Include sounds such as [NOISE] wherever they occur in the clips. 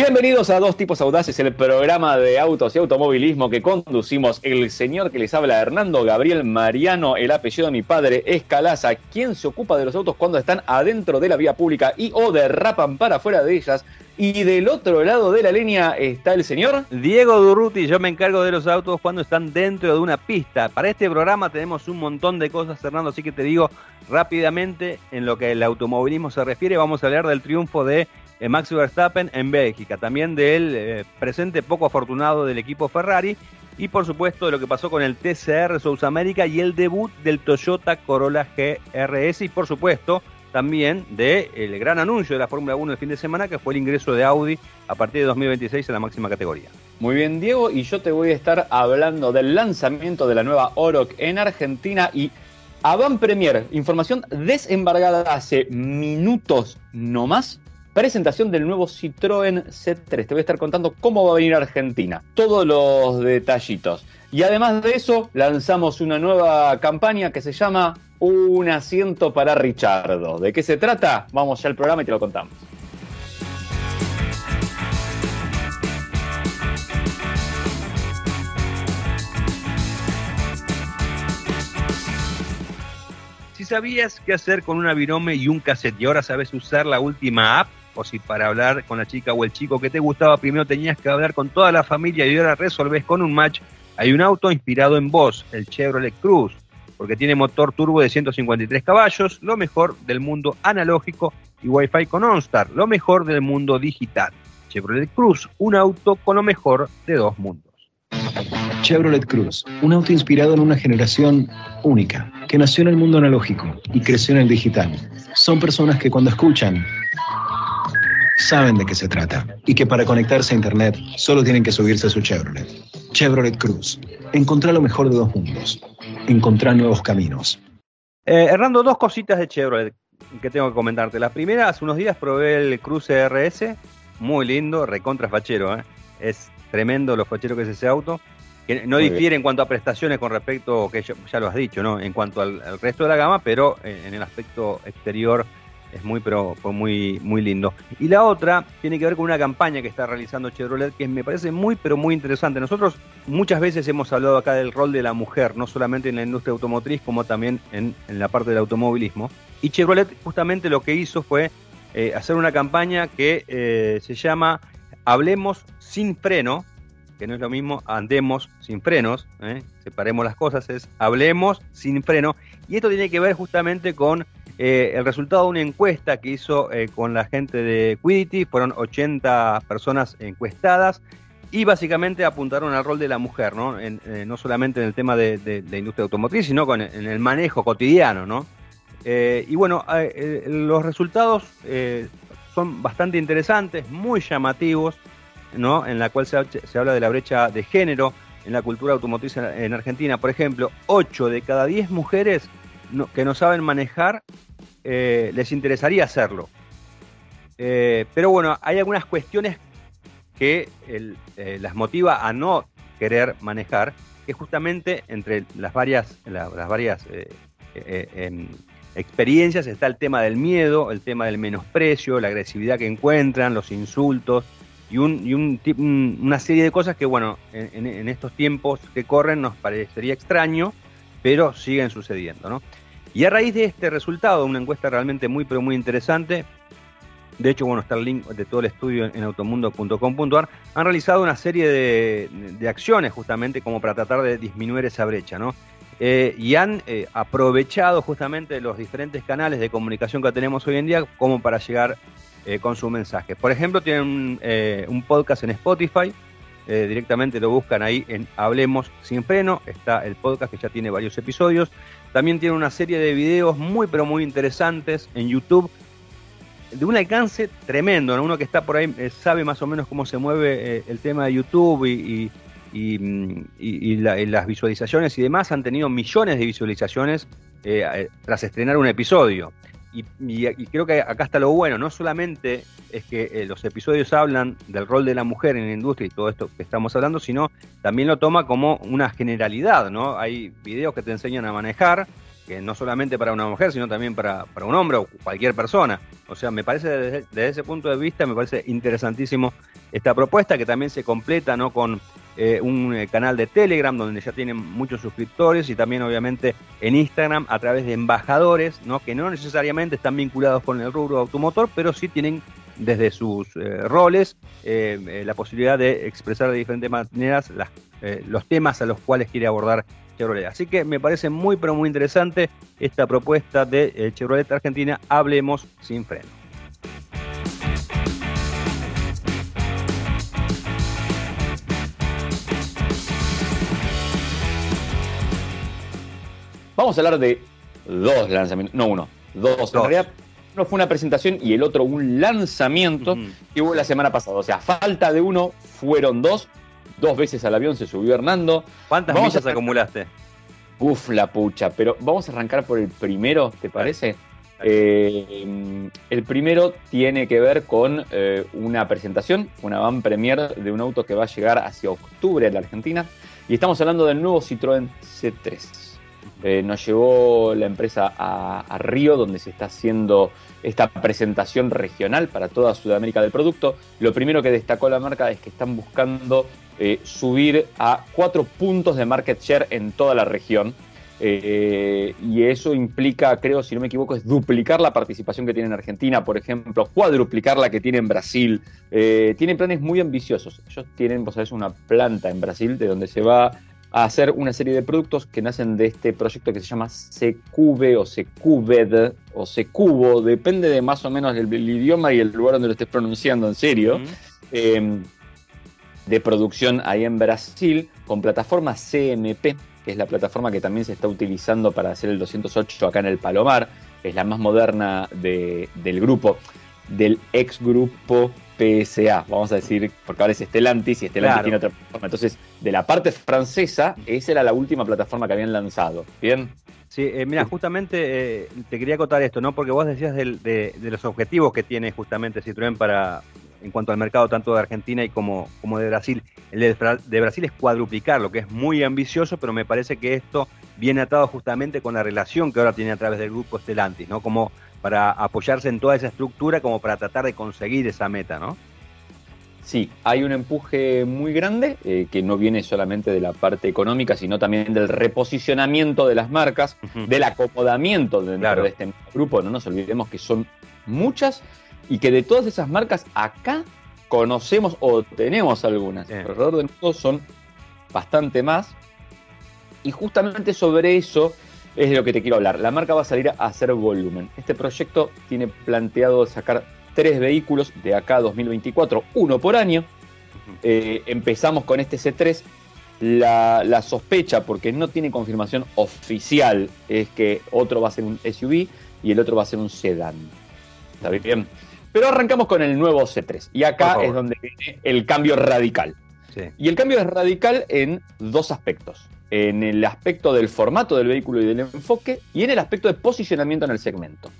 Bienvenidos a Dos Tipos Audaces, el programa de autos y automovilismo que conducimos el señor que les habla, Hernando Gabriel Mariano, el apellido de mi padre es Calaza, quien se ocupa de los autos cuando están adentro de la vía pública y o derrapan para afuera de ellas. Y del otro lado de la línea está el señor Diego Durruti. Yo me encargo de los autos cuando están dentro de una pista. Para este programa tenemos un montón de cosas, Hernando, así que te digo rápidamente en lo que el automovilismo se refiere. Vamos a hablar del triunfo de Max Verstappen en Bélgica, también del eh, presente poco afortunado del equipo Ferrari y por supuesto de lo que pasó con el TCR South America y el debut del Toyota Corolla GRS y por supuesto también del el gran anuncio de la Fórmula 1 el fin de semana que fue el ingreso de Audi a partir de 2026 en la máxima categoría. Muy bien, Diego, y yo te voy a estar hablando del lanzamiento de la nueva Oroc en Argentina y Avant Premier, información desembargada hace minutos no más presentación del nuevo Citroën C3. Te voy a estar contando cómo va a venir Argentina, todos los detallitos. Y además de eso, lanzamos una nueva campaña que se llama Un asiento para Richardo. ¿De qué se trata? Vamos ya al programa y te lo contamos. Si sabías qué hacer con una virome y un cassette y ahora sabes usar la última app, o si para hablar con la chica o el chico que te gustaba primero tenías que hablar con toda la familia y ahora resolves con un match, hay un auto inspirado en vos, el Chevrolet Cruz, porque tiene motor turbo de 153 caballos, lo mejor del mundo analógico y Wi-Fi con OnStar, lo mejor del mundo digital. Chevrolet Cruz, un auto con lo mejor de dos mundos. Chevrolet Cruz, un auto inspirado en una generación única, que nació en el mundo analógico y creció en el digital. Son personas que cuando escuchan saben de qué se trata y que para conectarse a Internet solo tienen que subirse a su Chevrolet. Chevrolet Cruz. Encontrá lo mejor de dos mundos. Encontrá nuevos caminos. Eh, Hernando, dos cositas de Chevrolet que tengo que comentarte. La primera, hace unos días probé el Cruz RS, muy lindo, recontra fachero. ¿eh? Es tremendo lo fachero que es ese auto. Que no difiere en cuanto a prestaciones con respecto, que ya lo has dicho, ¿no? En cuanto al, al resto de la gama, pero en el aspecto exterior es muy, pero fue muy, muy lindo. Y la otra tiene que ver con una campaña que está realizando Chevrolet que me parece muy, pero muy interesante. Nosotros muchas veces hemos hablado acá del rol de la mujer, no solamente en la industria automotriz, como también en, la parte del automovilismo. Y Chevrolet justamente lo que hizo fue eh, hacer una campaña que eh, se llama Hablemos sin freno, que no es lo mismo andemos sin frenos, ¿eh? separemos las cosas, es hablemos sin freno. Y esto tiene que ver justamente con eh, el resultado de una encuesta que hizo eh, con la gente de Quidity, fueron 80 personas encuestadas y básicamente apuntaron al rol de la mujer, ¿no? Eh, no solamente en el tema de, la industria automotriz, sino con, en el manejo cotidiano, ¿no? y bueno, los resultados son bastante interesantes, muy llamativos, ¿no? En la cual se, se, habla de la brecha de género en la cultura automotriz en, Argentina. Por ejemplo, 8 de cada 10 mujeres que no saben manejar eh, les interesaría hacerlo. Eh, pero bueno, hay algunas cuestiones que eh, las motiva a no querer manejar, que justamente entre las varias, las varias em, experiencias está el tema del miedo, el tema del menosprecio, la agresividad que encuentran, los insultos y, una serie de cosas que, bueno, en, en, estos tiempos que corren nos parecería extraño, pero siguen sucediendo, ¿no? Y a raíz de este resultado, una encuesta realmente muy, pero muy interesante, de hecho, bueno, está el link de todo el estudio en automundo.com.ar, han realizado una serie de, acciones justamente como para tratar de disminuir esa brecha, ¿no? Eh, y han eh, aprovechado justamente los diferentes canales de comunicación que tenemos hoy en día como para llegar eh, con su mensaje. Por ejemplo, tienen un podcast en Spotify, directamente lo buscan ahí en Hablemos sin freno, está el podcast que ya tiene varios episodios. También tiene una serie de videos muy pero muy interesantes en YouTube de un alcance tremendo, uno que está por ahí eh, sabe más o menos cómo se mueve eh, el tema de YouTube y, mm, las visualizaciones y demás, han tenido millones de visualizaciones eh, tras estrenar un episodio. Y, creo que acá está lo bueno, no solamente es que eh, los episodios hablan del rol de la mujer en la industria y todo esto que estamos hablando, sino también lo toma como una generalidad, ¿no? Hay videos que te enseñan a manejar, que no solamente para una mujer, sino también para, para un hombre o cualquier persona. O sea, me parece desde, ese punto de vista, me parece interesantísimo esta propuesta que también se completa ¿no? con eh, un eh, canal de Telegram donde ya tienen muchos suscriptores y también obviamente en Instagram a través de embajadores, ¿no? que no necesariamente están vinculados con el rubro automotor, pero sí tienen desde sus eh, roles la posibilidad de expresar de diferentes maneras los temas a los cuales quiere abordar Chevrolet. Así que me parece muy pero muy interesante esta propuesta de Chevrolet Argentina, Hablemos sin freno. Vamos a hablar de dos lanzamientos, no uno, dos. En realidad, uno fue una presentación y el otro un lanzamiento que hubo la semana pasada. O sea, falta de uno, fueron dos. Dos veces al avión se subió Hernando. ¿Cuántas millas acumulaste? Uf, la pucha. Pero vamos a arrancar por el primero, ¿te parece? Eh, el primero tiene que ver con eh, una presentación, una van premier de un auto que va a llegar hacia octubre a la Argentina. Y estamos hablando del nuevo Citroën C3. Eh, nos llevó la empresa a, Río, donde se está haciendo esta presentación regional para toda Sudamérica del producto. Lo primero que destacó la marca es que están buscando eh, subir a cuatro puntos de market share en toda la región. Eh, y eso implica, creo, si no me equivoco, es duplicar la participación que tiene en Argentina, por ejemplo, cuadruplicar la que tiene en Brasil. tienen planes muy ambiciosos. Ellos tienen, vos sabés, una planta en Brasil de donde se va a hacer una serie de productos que nacen de este proyecto que se llama Secube o Secubed o Secubo, depende de más o menos el, idioma y el lugar donde lo estés pronunciando en serio, em, de producción ahí en Brasil con plataforma CMP, que es la plataforma que también se está utilizando para hacer el 208 acá en el Palomar, es la más moderna del grupo, del ex grupo PSA, vamos a decir, porque ahora es Stellantis y Stellantis tiene otra plataforma. Entonces, de la parte francesa, esa era la última plataforma que habían lanzado. ¿Bien? Sí, eh, mira, justamente eh, te quería contar esto, ¿no? Porque vos decías de, los objetivos que tiene justamente Citroën para en cuanto al mercado tanto de Argentina y como, como de Brasil. El de, Brasil es cuadruplicar, lo que es muy ambicioso, pero me parece que esto viene atado justamente con la relación que ahora tiene a través del grupo Stellantis, ¿no? Como para apoyarse en toda esa estructura como para tratar de conseguir esa meta, ¿no? Sí, hay un empuje muy grande eh, que no viene solamente de la parte económica, sino también del reposicionamiento de las marcas, del acomodamiento dentro de este grupo. No nos olvidemos que son muchas y que de todas esas marcas acá conocemos o tenemos algunas. Alrededor del mundo son bastante más. Y justamente sobre eso es de lo que te quiero hablar. La marca va a salir a hacer volumen. Este proyecto tiene planteado sacar tres vehículos de acá a 2024, uno por año. Eh, empezamos con este C3. La, sospecha, porque no tiene confirmación oficial, es que otro va a ser un SUV y el otro va a ser un sedán. ¿Está bien? Pero arrancamos con el nuevo C3. Y acá es donde viene el cambio radical. Y el cambio es radical en dos aspectos en el aspecto del formato del vehículo y del enfoque y en el aspecto de posicionamiento en el segmento.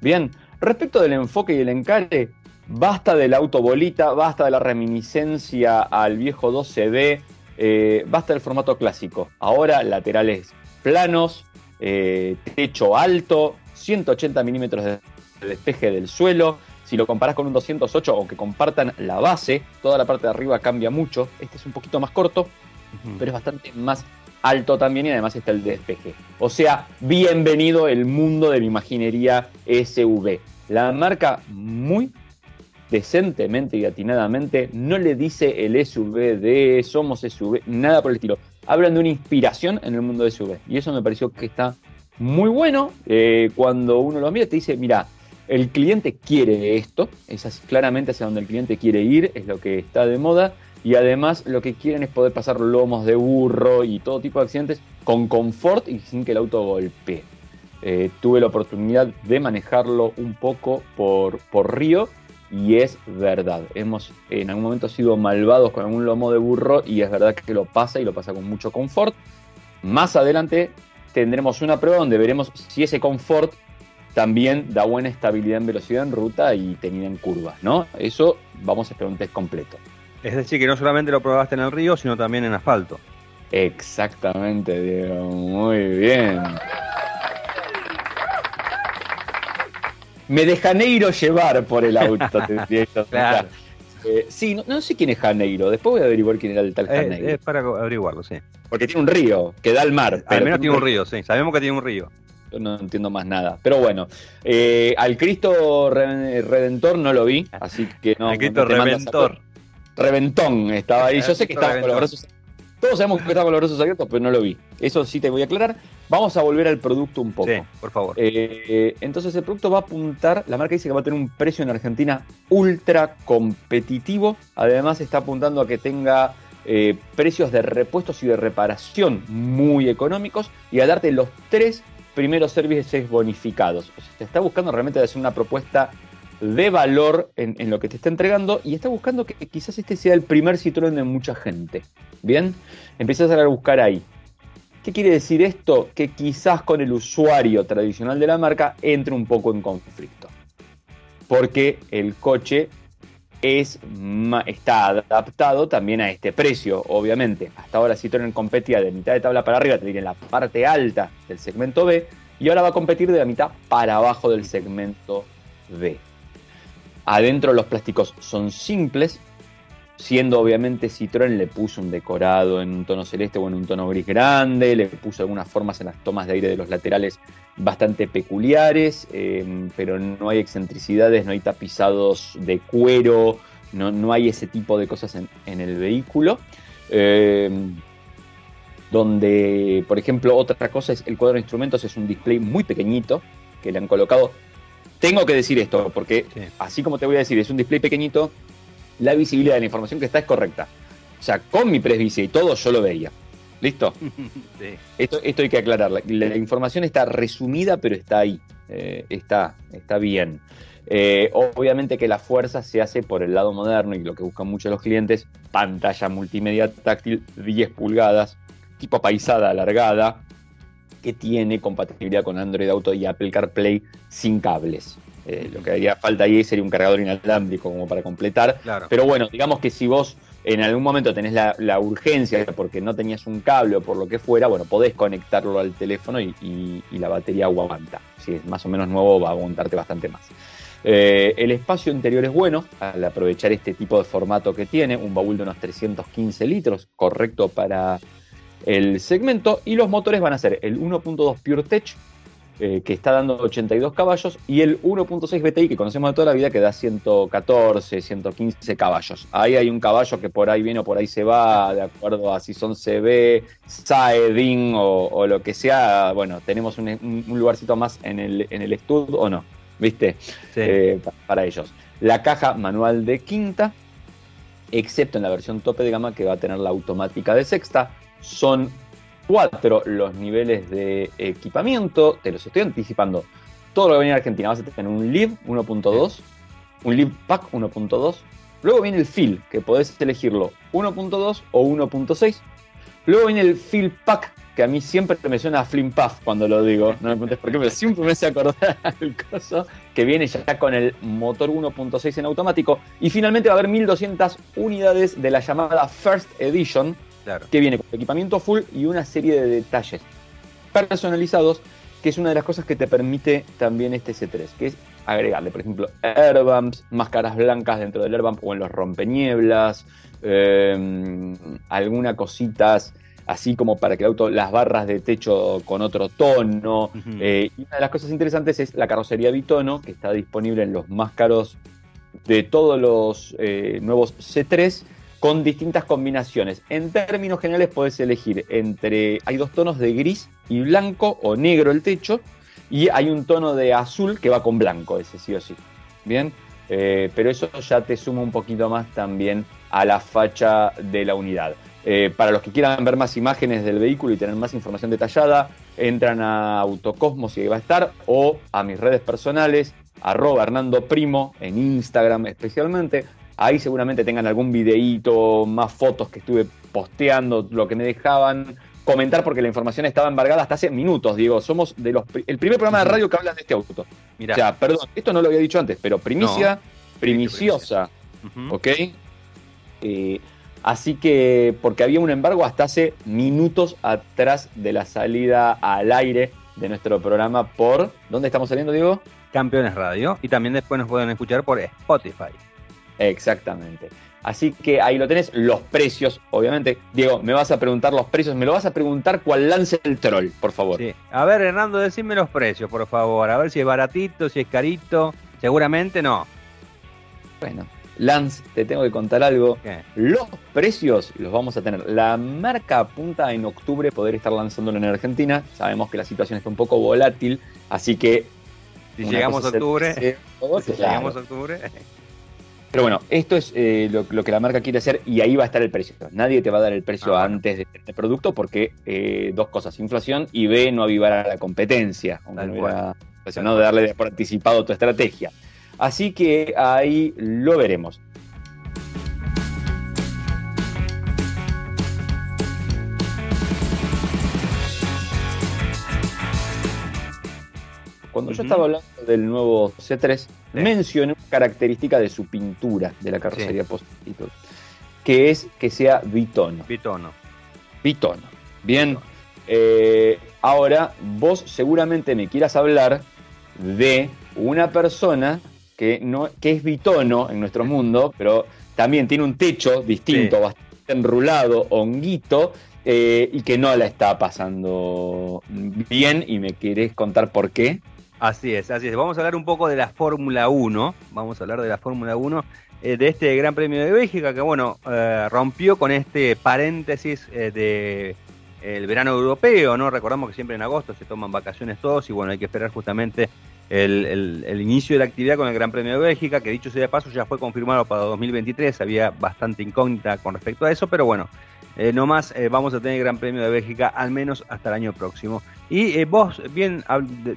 Bien, respecto del enfoque y el encare, basta del auto bolita, basta de la reminiscencia al viejo 12B, eh, basta del formato clásico. Ahora laterales planos, eh, techo alto, 180 milímetros de despeje del suelo. Si lo comparás con un 208 o que compartan la base, toda la parte de arriba cambia mucho. Este es un poquito más corto, pero es bastante más alto también y además está el despeje. O sea, bienvenido el mundo de la imaginería SV. La marca muy decentemente y atinadamente no le dice el SUV de somos SUV, nada por el estilo. Hablan de una inspiración en el mundo de SUV. Y eso me pareció que está muy bueno. Eh, cuando uno lo mira, te dice, mira, el cliente quiere esto, es claramente hacia donde el cliente quiere ir, es lo que está de moda y además lo que quieren es poder pasar lomos de burro y todo tipo de accidentes con confort y sin que el auto golpee. Eh, tuve la oportunidad de manejarlo un poco por, por Río y es verdad. Hemos en algún momento sido malvados con algún lomo de burro y es verdad que lo pasa y lo pasa con mucho confort. Más adelante tendremos una prueba donde veremos si ese confort también da buena estabilidad en velocidad en ruta y tenida en curvas, ¿no? Eso vamos a esperar un test completo. Es decir, que no solamente lo probaste en el río, sino también en asfalto. Exactamente, Diego. Muy bien. Me de Janeiro llevar por el auto, te [LAUGHS] claro. Eh, sí, no, sé quién es Janeiro. Después voy a averiguar quién era el tal Janeiro. Es para averiguarlo, sí. Porque tiene un río que da al mar. Al menos tiene un río, sí. Sabemos que tiene un río. Yo no entiendo más nada. Pero bueno, eh, al Cristo Redentor no lo vi, así que no. Al Cristo Redentor. Reventón estaba ahí. Yo sé que estaba con los brazos. Todos sabemos que estaba con los brazos abiertos, pero no lo vi. Eso sí te voy a aclarar. Vamos a volver al producto un poco. Sí, por favor. Eh, entonces el producto va a apuntar, la marca dice que va a tener un precio en Argentina ultra competitivo. Además está apuntando a que tenga eh, precios de repuestos y de reparación muy económicos y a darte los tres primeros servicios bonificados. O sea, te está buscando realmente hacer una propuesta de valor en, lo que te está entregando y está buscando que quizás este sea el primer Citroën de mucha gente. Bien, empiezas a buscar ahí. ¿Qué quiere decir esto? Que quizás con el usuario tradicional de la marca entre un poco en conflicto. Porque el coche es, está adaptado también a este precio, obviamente. Hasta ahora Citroën competía de mitad de tabla para arriba, te en la parte alta del segmento B, y ahora va a competir de la mitad para abajo del segmento B. Adentro los plásticos son simples, siendo obviamente Citroën le puso un decorado en un tono celeste o en un tono gris grande, le puso algunas formas en las tomas de aire de los laterales bastante peculiares, em, pero no hay excentricidades, no hay tapizados de cuero, no, no hay ese tipo de cosas en, el vehículo. Em, donde, por ejemplo, otra cosa es el cuadro de instrumentos, es un display muy pequeñito que le han colocado tengo que decir esto, porque así como te voy a decir, es un display pequeñito, la visibilidad de la información que está es correcta. O sea, con mi presbicia y todo yo lo veía. ¿Listo? [LAUGHS] Esto, esto hay que aclarar. La, información está resumida, pero está ahí. Eh, está, está bien. Eh, obviamente que la fuerza se hace por el lado moderno y lo que buscan muchos los clientes, pantalla multimedia táctil 10 pulgadas, tipo paisada alargada, que tiene compatibilidad con Android Auto y Apple CarPlay sin cables. Eh, lo que haría falta ahí sería un cargador inalámbrico como para completar. Pero bueno, digamos que si vos en algún momento tenés la, urgencia porque no tenías un cable o por lo que fuera, bueno, podés conectarlo al teléfono y, la batería aguanta. Si es más o menos nuevo, va a aguantarte bastante más. Eh, el espacio interior es bueno al aprovechar este tipo de formato que tiene, un baúl de unos 315 litros, correcto para el segmento y los motores van a ser el 1.2 PureTech eh, que está dando 82 caballos y el 1.6 BTI que conocemos de toda la vida que da 114, 115 caballos. Ahí hay un caballo que por ahí viene o por ahí se va, de acuerdo a si son CB, SAE, o, lo que sea. Bueno, tenemos un, lugarcito más en el, en el estudio o no, ¿viste? Eh, para ellos. La caja manual de quinta, excepto en la versión tope de gama que va a tener la automática de sexta, son cuatro los niveles de equipamiento. Te los estoy anticipando. Todo lo que viene a Argentina. Vas a tener un Live 1.2, un Live Pack 1.2. Luego viene el Fill, que podés elegirlo 1.2 o 1.6. Luego viene el Fill Pack, que a mí siempre me suena a Flim Puff cuando lo digo. No me preguntes por qué, pero siempre me hace acordar [LAUGHS] al caso que viene ya con el motor 1.6 en automático. Y finalmente va a haber 1200 unidades de la llamada First Edition, que viene con equipamiento full y una serie de detalles personalizados, que es una de las cosas que te permite también este C3, que es agregarle, por ejemplo, airbumps, máscaras blancas dentro del airbump o en los rompenieblas, eh, algunas cositas así como para que el auto, las barras de techo con otro tono. Eh, y una de las cosas interesantes es la carrocería bitono, que está disponible en los más caros de todos los eh, nuevos C3 con distintas combinaciones. En términos generales puedes elegir entre, hay dos tonos de gris y blanco o negro el techo y hay un tono de azul que va con blanco, ese sí o sí. Bien, eh, pero eso ya te suma un poquito más también a la facha de la unidad. Eh, para los que quieran ver más imágenes del vehículo y tener más información detallada, entran a Autocosmos y ahí va a estar, o a mis redes personales, arroba Hernando Primo, en Instagram especialmente, Ahí seguramente tengan algún videíto, más fotos que estuve posteando, lo que me dejaban comentar porque la información estaba embargada hasta hace minutos, digo, somos de los el primer programa de radio que habla de este auto. Mira. O sea, perdón, esto no lo había dicho antes, pero primicia, primiciosa, ¿ok? Eh, así que, porque había un embargo hasta hace minutos atrás de la salida al aire de nuestro programa por, ¿dónde estamos saliendo, Diego? Campeones Radio, y también después nos pueden escuchar por Spotify. Exactamente. Así que ahí lo tenés, los precios, obviamente. Diego, me vas a preguntar los precios, me lo vas a preguntar cuál lance el troll, por favor. Sí. A ver, Hernando, decime los precios, por favor. A ver si es baratito, si es carito. Seguramente no. Bueno, Lance, te tengo que contar algo. ¿Qué? Los precios los vamos a tener. La marca apunta en octubre poder estar lanzándolo en Argentina. Sabemos que la situación está un poco volátil, así que. Si [LAUGHS] llegamos a octubre, si llegamos a octubre. Pero bueno, esto es eh, lo, lo que la marca quiere hacer y ahí va a estar el precio. Nadie te va a dar el precio Ah, bueno. antes de tener el producto porque eh, dos cosas, inflación y B, no avivar a la competencia, Tal no hubiera presionado de darle por anticipado tu estrategia. Así que ahí lo veremos. Cuando yo estaba hablando del nuevo C3, Sí. mencioné una característica de su pintura de la carrocería post-título, que es que sea bitono. Bitono. Bitono. Bien. eh, ahora, vos seguramente me quieras hablar de una persona que, no, que es bitono en nuestro mundo, pero también tiene un techo distinto, Sí. bastante enrulado, honguito, eh, y que no la está pasando bien. Y me querés contar por qué. Así es, así es. Vamos a hablar un poco de la Fórmula 1. Vamos a hablar de la Fórmula 1, eh, de este Gran Premio de Bélgica, que bueno, eh, rompió con este paréntesis eh, de el verano europeo, ¿no? Recordamos que siempre en agosto se toman vacaciones todos y bueno, hay que esperar justamente el, el- el inicio de la actividad con el Gran Premio de Bélgica, que dicho sea de paso ya fue confirmado para 2023, había bastante incógnita con respecto a eso, pero bueno, eh, no más eh, vamos a tener el Gran Premio de Bélgica al menos hasta el año próximo. Y eh, vos bien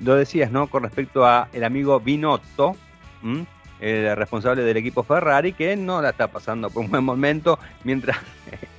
lo decías, ¿no? Con respecto a el amigo Binotto, el responsable del equipo Ferrari, que no la está pasando por un buen momento, mientras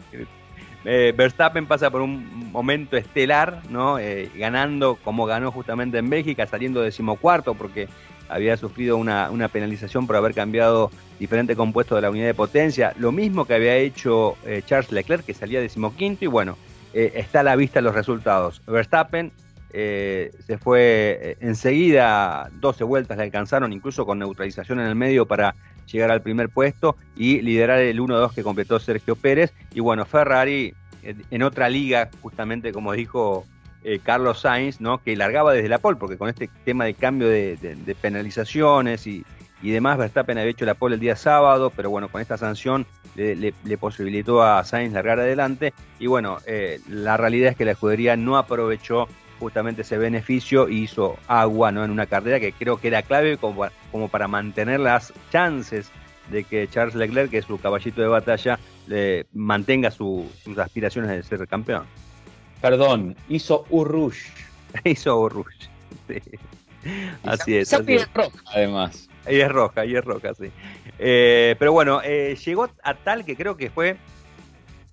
[LAUGHS] eh, Verstappen pasa por un momento estelar, ¿no? Ganando como ganó justamente en Bélgica, saliendo decimocuarto porque había sufrido una, penalización por haber cambiado diferentes compuestos de la unidad de potencia, lo mismo que había hecho eh, Charles Leclerc, que salía decimoquinto, y bueno, eh, está a la vista los resultados. Verstappen eh, se fue enseguida, 12 vueltas le alcanzaron, incluso con neutralización en el medio para llegar al primer puesto y liderar el 1-2 que completó Sergio Pérez. Y bueno, Ferrari en otra liga, justamente como dijo eh, Carlos Sainz, ¿no? que largaba desde la pole, porque con este tema de cambio de, penalizaciones y, demás, Verstappen había hecho la pole el día sábado, pero bueno, con esta sanción le, posibilitó a Sainz largar adelante. Y bueno, eh, la realidad es que la escudería no aprovechó justamente ese beneficio y hizo agua ¿no? en una carrera que creo que era clave como, para mantener las chances de que Charles Leclerc, que es su caballito de batalla, mantenga su- sus aspiraciones de ser campeón. Perdón, hizo Urrush. [LAUGHS] Hizo Rush. Sí. Así es. Así es. roja, además. Y es roja, y es roja, sí. Eh, pero bueno, eh, llegó a tal que creo que fue.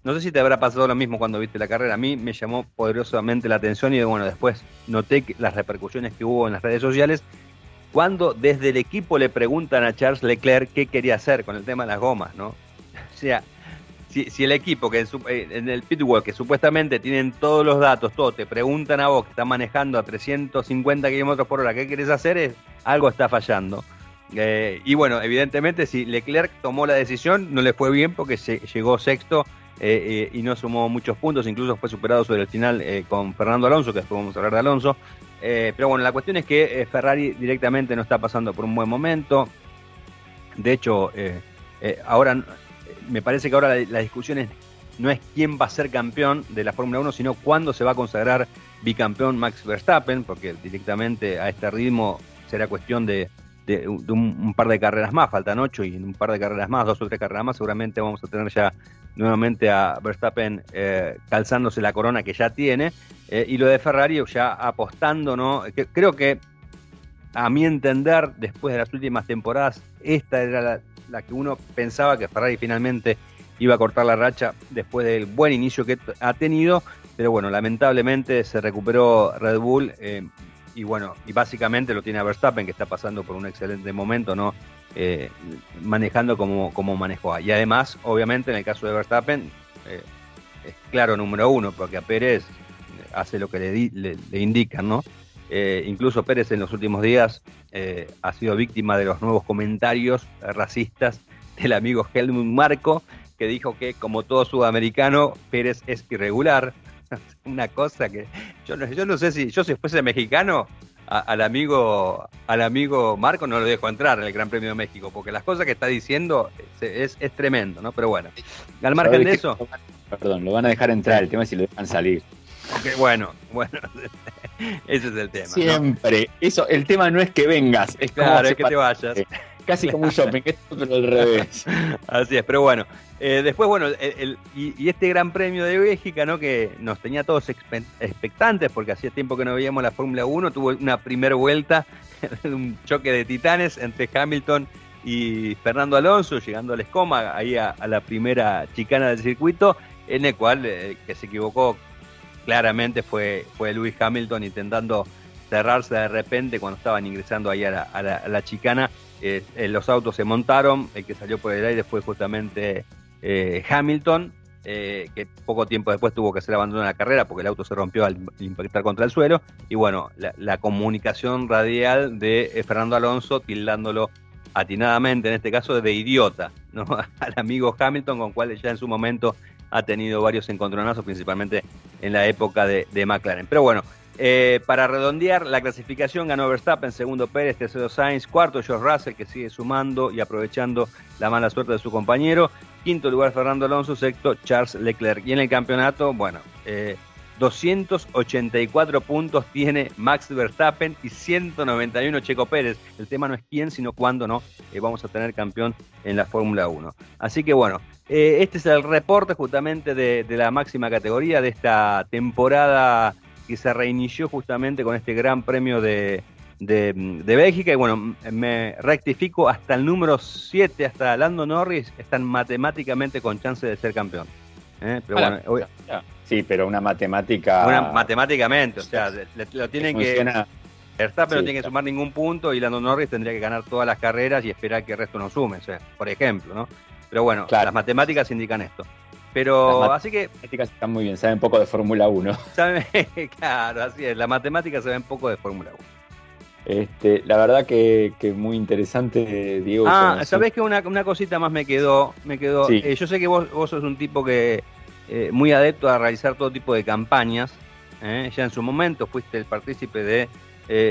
No sé si te habrá pasado lo mismo cuando viste la carrera. A mí me llamó poderosamente la atención y bueno, después noté que las repercusiones que hubo en las redes sociales cuando desde el equipo le preguntan a Charles Leclerc qué quería hacer con el tema de las gomas, ¿no? [LAUGHS] O sea, si, el equipo que en, su- eh, en el pitwall, que supuestamente tienen todos los datos, todo, te preguntan a vos que estás manejando a 350 kilómetros por hora, ¿qué querés hacer? Es, algo está fallando. Eh, y bueno, evidentemente, si Leclerc tomó la decisión, no le fue bien porque se, llegó sexto eh, y no sumó muchos puntos, incluso fue superado sobre el final con Fernando Alonso, que después vamos a hablar de Alonso. Pero bueno, la cuestión es que Ferrari directamente no está pasando por un buen momento. De hecho, ahora me parece que ahora la, discusión es, no es quién va a ser campeón de la Fórmula 1, sino cuándo se va a consagrar bicampeón Max Verstappen, porque directamente a este ritmo será cuestión de, un, par de carreras más, faltan ocho y un par de carreras más, dos o tres carreras más, seguramente vamos a tener ya nuevamente a Verstappen eh, calzándose la corona que ya tiene, eh, y lo de Ferrari ya apostando, ¿no? Creo que a mi entender, después de las últimas temporadas, esta era la, la que uno pensaba que Ferrari finalmente iba a cortar la racha después del buen inicio que ha tenido, pero bueno, lamentablemente se recuperó Red Bull eh, y bueno, y básicamente lo tiene a Verstappen que está pasando por un excelente momento, ¿no? Eh, manejando como, como manejó. Y además, obviamente, en el caso de Verstappen, eh, es claro número uno, porque a Pérez hace lo que le, di- le, le indican, ¿no? Eh, incluso Pérez en los últimos días eh, ha sido víctima de los nuevos comentarios racistas del amigo Helmut Marco, que dijo que como todo sudamericano, Pérez es irregular. [LAUGHS] Una cosa que yo no, yo no sé si yo si fuese mexicano, al amigo al amigo Marco no lo dejo entrar en el Gran Premio de México, porque las cosas que está diciendo es, es, tremendo, ¿no? Pero bueno, al margen de eso... Perdón, lo van a dejar entrar, el tema es si lo dejan salir. Ok, bueno, [LAUGHS] bueno, ese es el tema. Siempre, eso, el tema no es que vengas, es claro, es que te vayas. Casi como un shopping, pero al revés. [LAUGHS] Así es, pero bueno. Eh, después, bueno, y, este Gran Premio de Bélgica, ¿no? Que nos tenía todos expectantes porque hacía tiempo que no veíamos la Fórmula 1, tuvo una primera vuelta, [LAUGHS] un choque de titanes entre Hamilton y Fernando Alonso, llegando al escoma, ahí a, la primera chicana del circuito, en el cual eh, que se equivocó claramente fue, fue Lewis Hamilton intentando cerrarse de repente cuando estaban ingresando ahí a la chicana eh, eh, los autos se montaron, el que salió por el aire fue justamente eh, Hamilton, que poco tiempo después tuvo que hacer abandono de la carrera porque el auto se rompió al impactar contra el suelo. Y bueno, la, comunicación radial de Fernando Alonso tildándolo atinadamente, en este caso, de idiota, ¿no? [LAUGHS] al amigo Hamilton, con cual ya en su momento ha tenido varios encontronazos, principalmente en la época de, McLaren. Pero bueno, eh, para redondear, la clasificación ganó Verstappen, segundo Pérez, tercero Sainz, cuarto George Russell, que sigue sumando y aprovechando la mala suerte de su compañero, quinto lugar Fernando Alonso, sexto Charles Leclerc. Y en el campeonato, bueno, 284 eh, puntos tiene Max Verstappen y 191 Checo Pérez. El tema no es quién, sino cuándo no eh, vamos a tener campeón en la Fórmula 1. Así que bueno, este es el reporte justamente de, de la máxima categoría de esta temporada que se reinició justamente con este gran premio de, de, Bélgica. Y bueno, me rectifico, hasta el número 7, hasta Lando Norris, están matemáticamente con chance de ser campeón. ¿Eh? Pero bueno, sí, pero una matemática. Una, matemáticamente, o sea, lo tienen que. Verstappen no tiene que sumar ningún punto y Lando Norris tendría que ganar todas las carreras y esperar que el resto no sume, o sea, por ejemplo, ¿no? Pero bueno, las matemáticas indican esto. Pero así que. Las matemáticas están muy bien, saben poco de Fórmula 1. [LAUGHS] [LAUGHS] claro, así es. La matemática se ven poco de Fórmula 1. Este, la verdad que, que, muy interesante, Diego. Ah, sabés que una, una, cosita más me quedó. Me quedó eh, yo sé que vos, vos sos un tipo que eh, muy adepto a realizar todo tipo de campañas. Eh, ya en su momento fuiste el partícipe de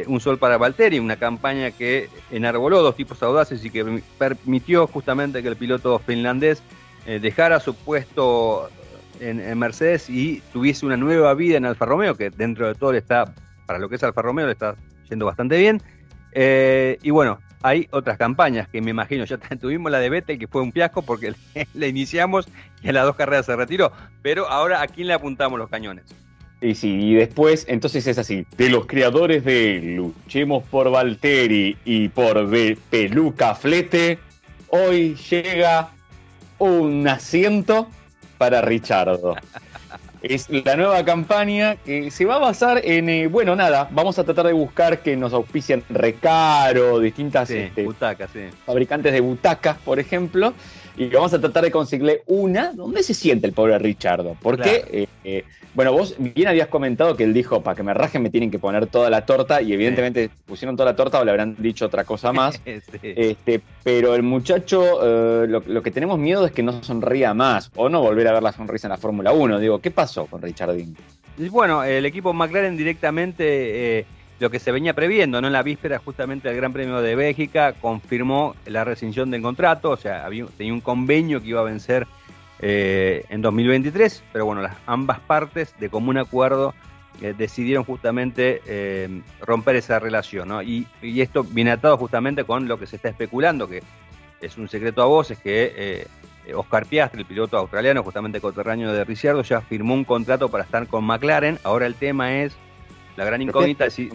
Un Sol para Valtteri, una campaña que enarboló dos tipos audaces y que permitió justamente que el piloto finlandés eh, dejara su puesto en, Mercedes y tuviese una nueva vida en Alfa Romeo, que dentro de todo le está, para lo que es Alfa Romeo, le está yendo bastante bien. Eh, y bueno, hay otras campañas que me imagino, ya [LAUGHS] tuvimos la de Vettel, que fue un fiasco porque [LAUGHS] la iniciamos y en las dos carreras se retiró. Pero ahora, ¿a quién le apuntamos los cañones? Sí, sí, y después, entonces es así, de los creadores de Luchemos por Valtteri y por Peluca Flete, hoy llega un asiento para Richardo. [LAUGHS] Es la nueva campaña que se va a basar en, eh, bueno, nada, vamos a tratar de buscar que nos auspicien Recaro, distintas este, fabricantes de butacas, por ejemplo, y vamos a tratar de conseguirle una donde se siente el pobre Richardo. Porque, eh, eh, bueno, vos bien habías comentado que él dijo, para que me rajen me tienen que poner toda la torta, y evidentemente pusieron toda la torta o le habrán dicho otra cosa [LAUGHS] más. este, pero el muchacho, eh, lo, que tenemos miedo es que no sonría más, o no volver a ver la sonrisa en la Fórmula 1. Digo, ¿qué pasó con Richardín? Bueno, el equipo McLaren directamente lo que se venía previendo, ¿no? En la víspera justamente del Gran Premio de Bélgica confirmó la rescisión del contrato, o sea, había, tenía un convenio que iba a vencer eh, en 2023, pero bueno, las ambas partes de común acuerdo eh, decidieron justamente eh, romper esa relación, ¿no? Y, esto viene atado justamente con lo que se está especulando, que es un secreto a voces, que Oscar Piastri, el piloto australiano, justamente coterráneo de Ricciardo, ya firmó un contrato para estar con McLaren, ahora el tema es la gran incógnita si...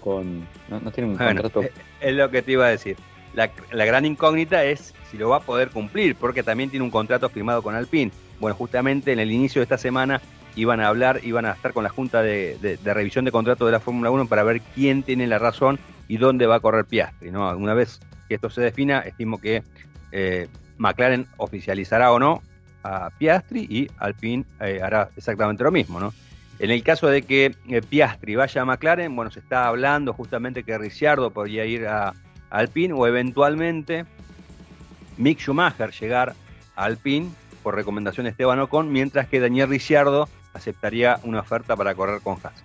Con, no, tiene un contrato. Es lo que te iba a decir. La, gran incógnita es si lo va a poder cumplir, porque también tiene un contrato firmado con Alpine. Bueno, justamente en el inicio de esta semana iban a hablar, iban a estar con la Junta de, Revisión de Contrato de la Fórmula 1 para ver quién tiene la razón y dónde va a correr Piastri. ¿no? Una vez que esto se defina, estimo que eh, McLaren oficializará o no a Piastri y Alpine eh, hará exactamente lo mismo. ¿no? En el caso de que eh, Piastri vaya a McLaren, bueno, se está hablando justamente que Ricciardo podría ir a, Alpine o eventualmente Mick Schumacher llegar a Alpine por recomendación de Esteban Ocon, mientras que Daniel Ricciardo aceptaría una oferta para correr con Haas.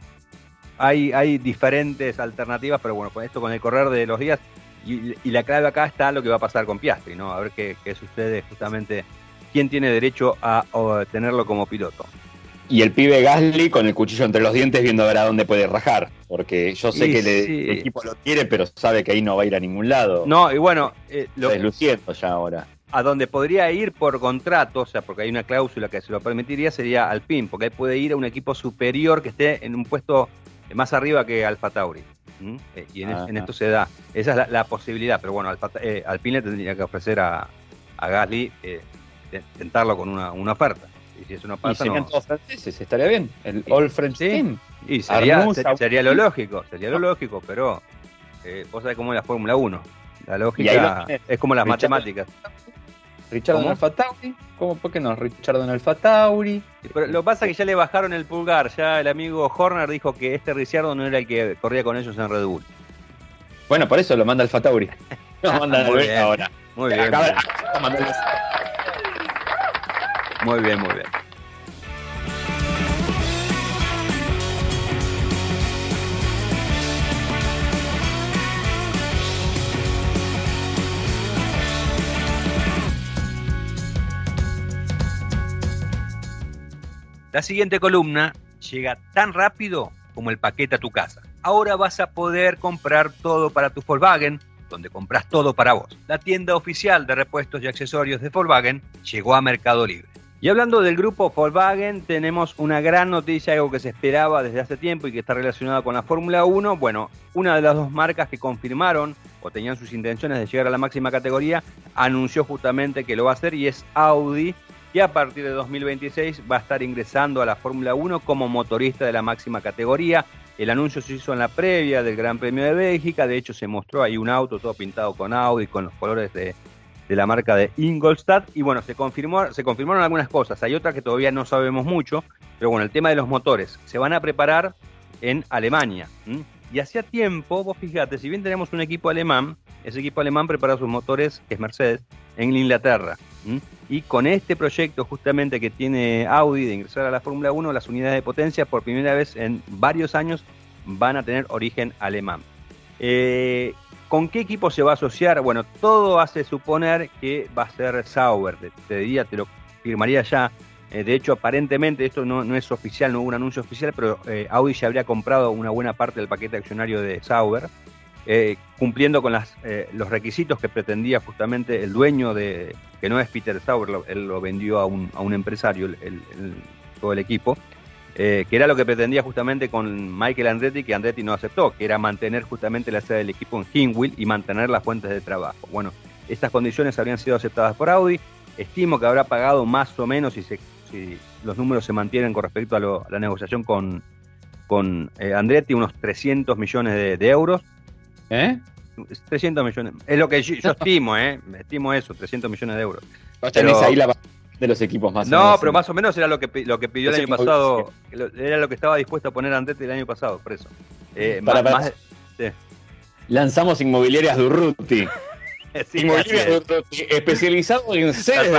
Hay, hay diferentes alternativas, pero bueno, con esto con el correr de los días, y, la clave acá está lo que va a pasar con Piastri, ¿no? A ver qué, sucede justamente, quién tiene derecho a, tenerlo como piloto. Y el pibe Gasly con el cuchillo entre los dientes viendo a ver a dónde puede rajar, porque yo sé que el equipo lo quiere, pero sabe que ahí no va a ir a ningún lado. No, y bueno, eh, lo, desluciendo ya ahora. A donde podría ir por contrato, o sea, porque hay una cláusula que se lo permitiría, sería al PIN, porque él puede ir a un equipo superior que esté en un puesto más arriba que Alfa Tauri. Eh, y en, esto se da. Esa es la, posibilidad, pero bueno, eh, Alpine le tendría que ofrecer a, a Gasly eh, tentarlo con una, oferta. Y si es una oferta. no... todos franceses, estaría bien. El All French Team. Y sería, sería lo lógico, sería lo lógico, pero eh, vos sabés cómo es la Fórmula 1. La lógica es como las matemáticas. Richard en Alfa Tauri. ¿Cómo? ¿Por qué no? Richard en Alfa Tauri. Pero lo que pasa es que ya le bajaron el pulgar. Ya el amigo Horner dijo que este Ricciardo no era el que corría con ellos en Red Bull. Bueno, por eso lo manda Alfa Tauri. [LAUGHS] Lo manda muy bien, ahora. Muy bien. Muy bien, muy bien. La siguiente columna llega tan rápido como el paquete a tu casa. Ahora vas a poder comprar todo para tu Volkswagen, donde compras todo para vos. La tienda oficial de repuestos y accesorios de Volkswagen llegó a Mercado Libre. Y hablando del grupo Volkswagen, tenemos una gran noticia, algo que se esperaba desde hace tiempo y que está relacionado con la Fórmula 1. Bueno, una de las dos marcas que confirmaron o tenían sus intenciones de llegar a la máxima categoría, anunció justamente que lo va a hacer y es Audi, y a partir de 2026 va a estar ingresando a la Fórmula 1 como motorista de la máxima categoría. El anuncio se hizo en la previa del Gran Premio de Bélgica, de hecho se mostró ahí un auto todo pintado con Audi, con los colores de, la marca de Ingolstadt, y bueno, se, confirmó, se confirmaron algunas cosas, hay otras que todavía no sabemos mucho, pero bueno, el tema de los motores, se van a preparar en Alemania. Y hacía tiempo, vos fíjate, si bien tenemos un equipo alemán, ese equipo alemán prepara sus motores, que es Mercedes, en Inglaterra. Y con este proyecto justamente que tiene Audi de ingresar a la Fórmula 1, las unidades de potencia por primera vez en varios años van a tener origen alemán. Eh, ¿Con qué equipo se va a asociar? Bueno, todo hace suponer que va a ser Sauber. Te, diría, te lo firmaría ya. Eh, de hecho, aparentemente esto no, es oficial, no hubo un anuncio oficial, pero eh, Audi ya habría comprado una buena parte del paquete accionario de Sauber. Eh, cumpliendo con eh, los requisitos que pretendía justamente el dueño de, que no es Peter Sauer, él lo vendió a un, empresario, todo el equipo, eh, que era lo que pretendía justamente con Michael Andretti, que Andretti no aceptó, que era mantener justamente la sede del equipo en Hinwil y mantener las fuentes de trabajo. Bueno, estas condiciones habrían sido aceptadas por Audi, estimo que habrá pagado más o menos, si, los números se mantienen con respecto a, la negociación con, con Andretti, unos 300 millones de euros, ¿Eh? 300 millones. Es lo que yo, estimo, ¿eh? Estimo eso, 300 millones de euros. ahí la de los equipos más No, pero más o menos era lo que, lo que pidió el año pasado. Era lo que estaba dispuesto a poner Andete el año pasado, por eso. Eh, Lanzamos inmobiliarias Durruti. [LAUGHS] sí, inmobiliarias Durruti, especializado en sedes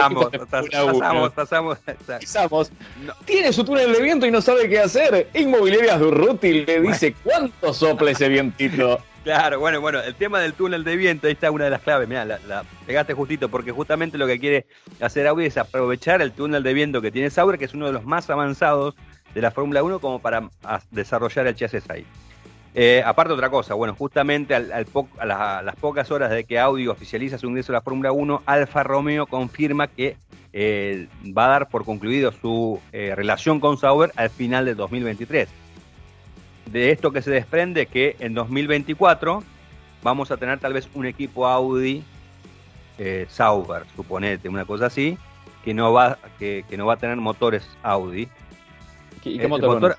tasamos, tasamos, tasamos. Tiene su túnel de viento y no sabe qué hacer. Inmobiliarias Durruti le dice cuánto sopla ese vientito. [LAUGHS] Claro, bueno, bueno, el tema del túnel de viento, ahí está una de las claves, mira, la, pegaste justito, porque justamente lo que quiere hacer Audi es aprovechar el túnel de viento que tiene Sauber, que es uno de los más avanzados de la Fórmula 1, como para desarrollar el chasis ahí. Eh, aparte otra cosa, bueno, justamente al, a, las pocas horas de que Audi oficializa su ingreso a la Fórmula 1, Alfa Romeo confirma que eh, va a dar por concluido su eh, relación con Sauber al final de 2023 de esto que se desprende que en 2024 vamos a tener tal vez un equipo Audi eh, Sauber, suponete, una cosa así, que no va, que, no va a tener motores Audi. ¿Y qué motor?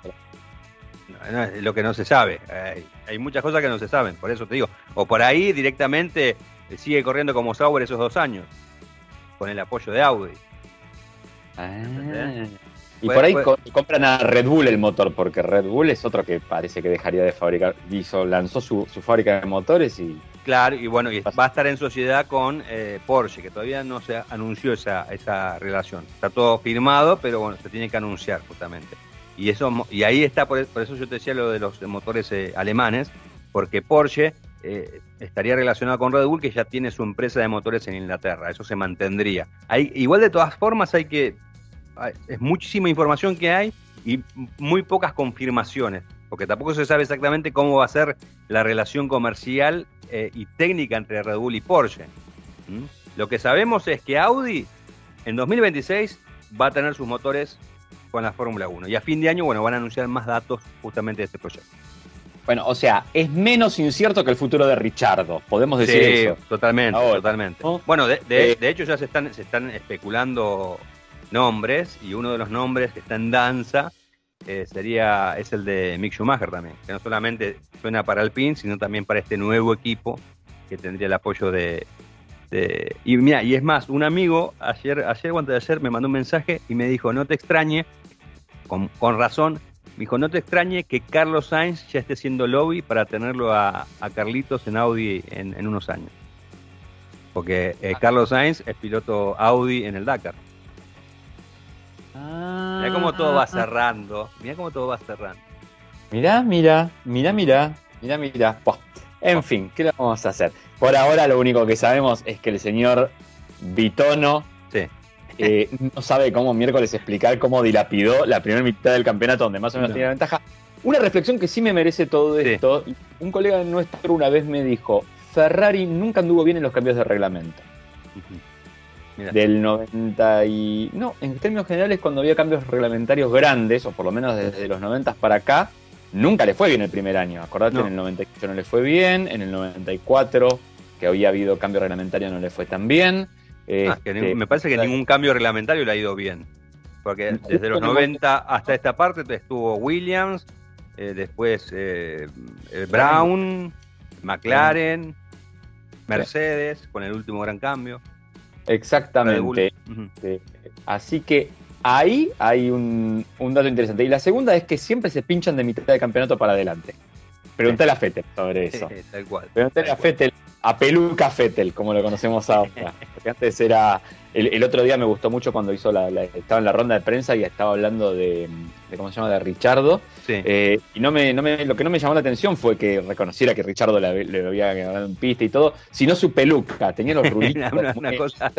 no, es lo que no se sabe. Hay, muchas cosas que no se saben, por eso te digo. O por ahí directamente sigue corriendo como Sauber esos dos años, con el apoyo de Audi. Ah. Y por ahí compran a Red Bull el motor, porque Red Bull es otro que parece que dejaría de fabricar, hizo, lanzó su, fábrica de motores y Claro, y bueno, y va a estar en sociedad con eh, Porsche, que todavía no se anunció esa, esa relación. Está todo firmado, pero bueno, se tiene que anunciar justamente. Y eso y ahí está, por, eso yo te decía lo de los motores eh, alemanes, porque Porsche eh, estaría relacionado con Red Bull, que ya tiene su empresa de motores en Inglaterra. Eso se mantendría. Hay, igual de todas formas hay que... es muchísima información que hay y muy pocas confirmaciones, porque tampoco se sabe exactamente cómo va a ser la relación comercial eh, y técnica entre Red Bull y Porsche. Lo que sabemos es que Audi en 2026 va a tener sus motores con la Fórmula 1 y a fin de año, bueno, van a anunciar más datos justamente de este proyecto. Bueno, o sea, es menos incierto que el futuro de Richardo, podemos decir sí, eso. Totalmente, totalmente. Bueno, de, eh, de, hecho ya se están, se están especulando nombres y uno de los nombres que está en danza eh, sería es el de Mick Schumacher también, que no solamente suena para Alpine, sino también para este nuevo equipo que tendría el apoyo de, y mira, y es más, un amigo ayer, ayer o antes de ayer me mandó un mensaje y me dijo, no te extrañe, con, razón, me dijo, no te extrañe que Carlos Sainz ya esté siendo lobby para tenerlo a, Carlitos en Audi en, unos años. Porque eh, ah. Carlos Sainz es piloto Audi en el Dakar. Cómo todo va cerrando. Mira cómo todo va cerrando. Mira, mira, mira, mira, mira, mira. En fin, ¿qué le vamos a hacer? Por ahora lo único que sabemos es que el señor Vitono eh, no sabe cómo miércoles explicar cómo dilapidó la primera mitad del campeonato donde más o menos tenía ventaja. Una reflexión que sí me merece todo esto. Un colega nuestro una vez me dijo, Ferrari nunca anduvo bien en los cambios de reglamento del 90 y... No, en términos generales cuando había cambios reglamentarios grandes, o por lo menos desde los 90 para acá, nunca le fue bien el primer año. Acordate, en el 98 no le fue bien, en el 94, que había habido cambio reglamentario, no le fue tan bien. Ah, este, me parece que ningún cambio reglamentario le ha ido bien. Porque desde los 90 hasta esta parte estuvo Williams, eh, después eh, eh, Brown, McLaren, Mercedes, con el último gran cambio. Exactamente. Así que ahí hay un, dato interesante. Y la segunda es que siempre se pinchan de mitad de campeonato para adelante. Pregúntale a Fettel sobre eso. tal cual. Pregúntale a Fettel, a Peluca Fettel, como lo conocemos ahora. [LAUGHS] Porque antes era. El, otro día me gustó mucho cuando hizo la, estaba en la ronda de prensa y estaba hablando de, ¿cómo se llama? de Richardo. Eh, y no me, no me, lo que no me llamó la atención fue que reconociera que Richardo le, le había ganado en pista y todo, sino su peluca, tenía los [LAUGHS] rulitos. una, cosa.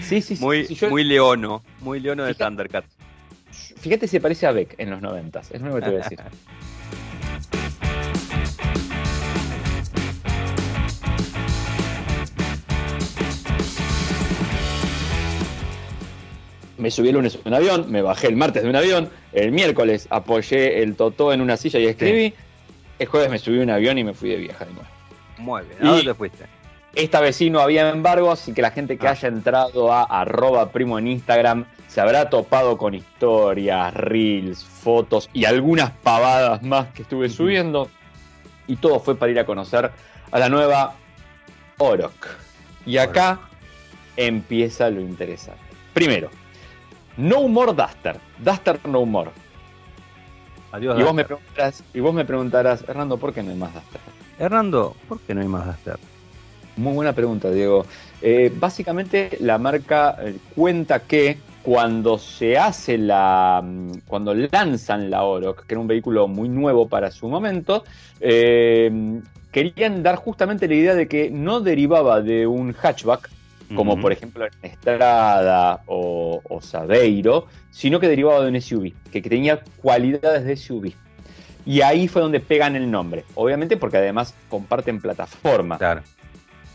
Sí, sí, sí. Muy, muy leono, muy leono de Thundercat. Fíjate si se parece a Beck en los noventas, es lo que te voy a decir. [LAUGHS] me subí el lunes en un avión, me bajé el martes de un avión, el miércoles apoyé el totó en una silla y escribí, el jueves me subí un avión y me fui de viaje de nuevo. Muy bien, ¿a dónde fuiste? Esta vez sí no había embargo, así que la gente que ah. haya entrado a arroba primo en Instagram se habrá topado con historias, reels, fotos y algunas pavadas más que estuve subiendo. Y todo fue para ir a conocer a la nueva Oroc. Y acá empieza lo interesante. Primero, no More Duster. Duster No More. Adiós. Y vos, me preguntarás, y vos me preguntarás, Hernando, ¿por qué no hay más Duster? Hernando, ¿por qué no hay más Duster? Muy buena pregunta, Diego. Eh, básicamente la marca eh, cuenta que cuando se hace la. Mm, cuando lanzan la Oroc, que era un vehículo muy nuevo para su momento, eh, querían dar justamente la idea de que no derivaba de un hatchback, como por ejemplo en Estrada o, o, Sabeiro, sino que derivaba de un SUV, que, tenía cualidades de SUV. Y ahí fue donde pegan el nombre, obviamente porque además comparten plataforma. Claro.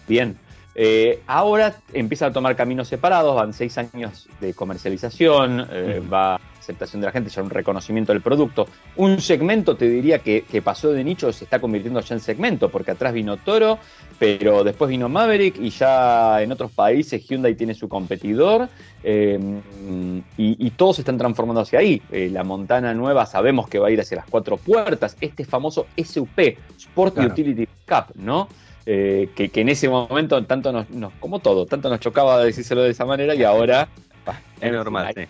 Bien. Eh, ahora empiezan a tomar caminos separados, van seis años de comercialización, eh, va aceptación de la gente, ya un reconocimiento del producto. Un segmento, te diría, que, pasó de nicho, se está convirtiendo ya en segmento, porque atrás vino Toro, pero después vino Maverick y ya en otros países Hyundai tiene su competidor eh, y, todos se están transformando hacia ahí. Eh, la Montana nueva sabemos que va a ir hacia las cuatro puertas, este famoso SUP, Sport Utility Cup, ¿no? Eh, que, en ese momento tanto nos, como todo, tanto nos chocaba decírselo de esa manera y ahora... es normal, sí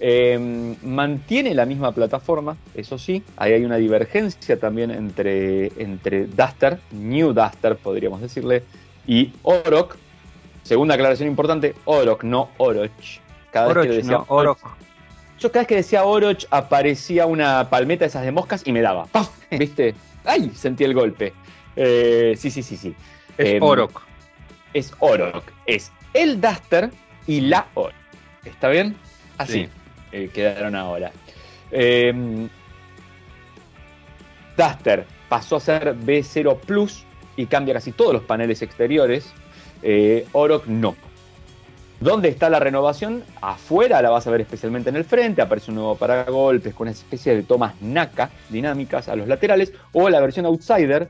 Eh, mantiene la misma plataforma, eso sí, ahí hay una divergencia también entre, entre Duster, New Duster podríamos decirle, y Oroch. Segunda aclaración importante, Oroch, no Oroch. Cada Oroch, vez que decía no, Oroch. Yo cada vez que decía Oroch aparecía una palmeta de esas de moscas y me daba. ¡Paf! [LAUGHS] ¿Viste? ¡Ay! Sentí el golpe. Eh, sí, sí, sí, sí. Es eh, Oroch. Es Oroch. Es el Duster y la Oroch. ¿Está bien? Así. Sí. Eh, quedaron ahora. Eh, Duster pasó a ser B0 Plus y cambia casi todos los paneles exteriores. Eh, Oroch no. ¿Dónde está la renovación? Afuera la vas a ver especialmente en el frente, aparece un nuevo paragolpes con una especie de tomas NACA dinámicas a los laterales, o la versión Outsider,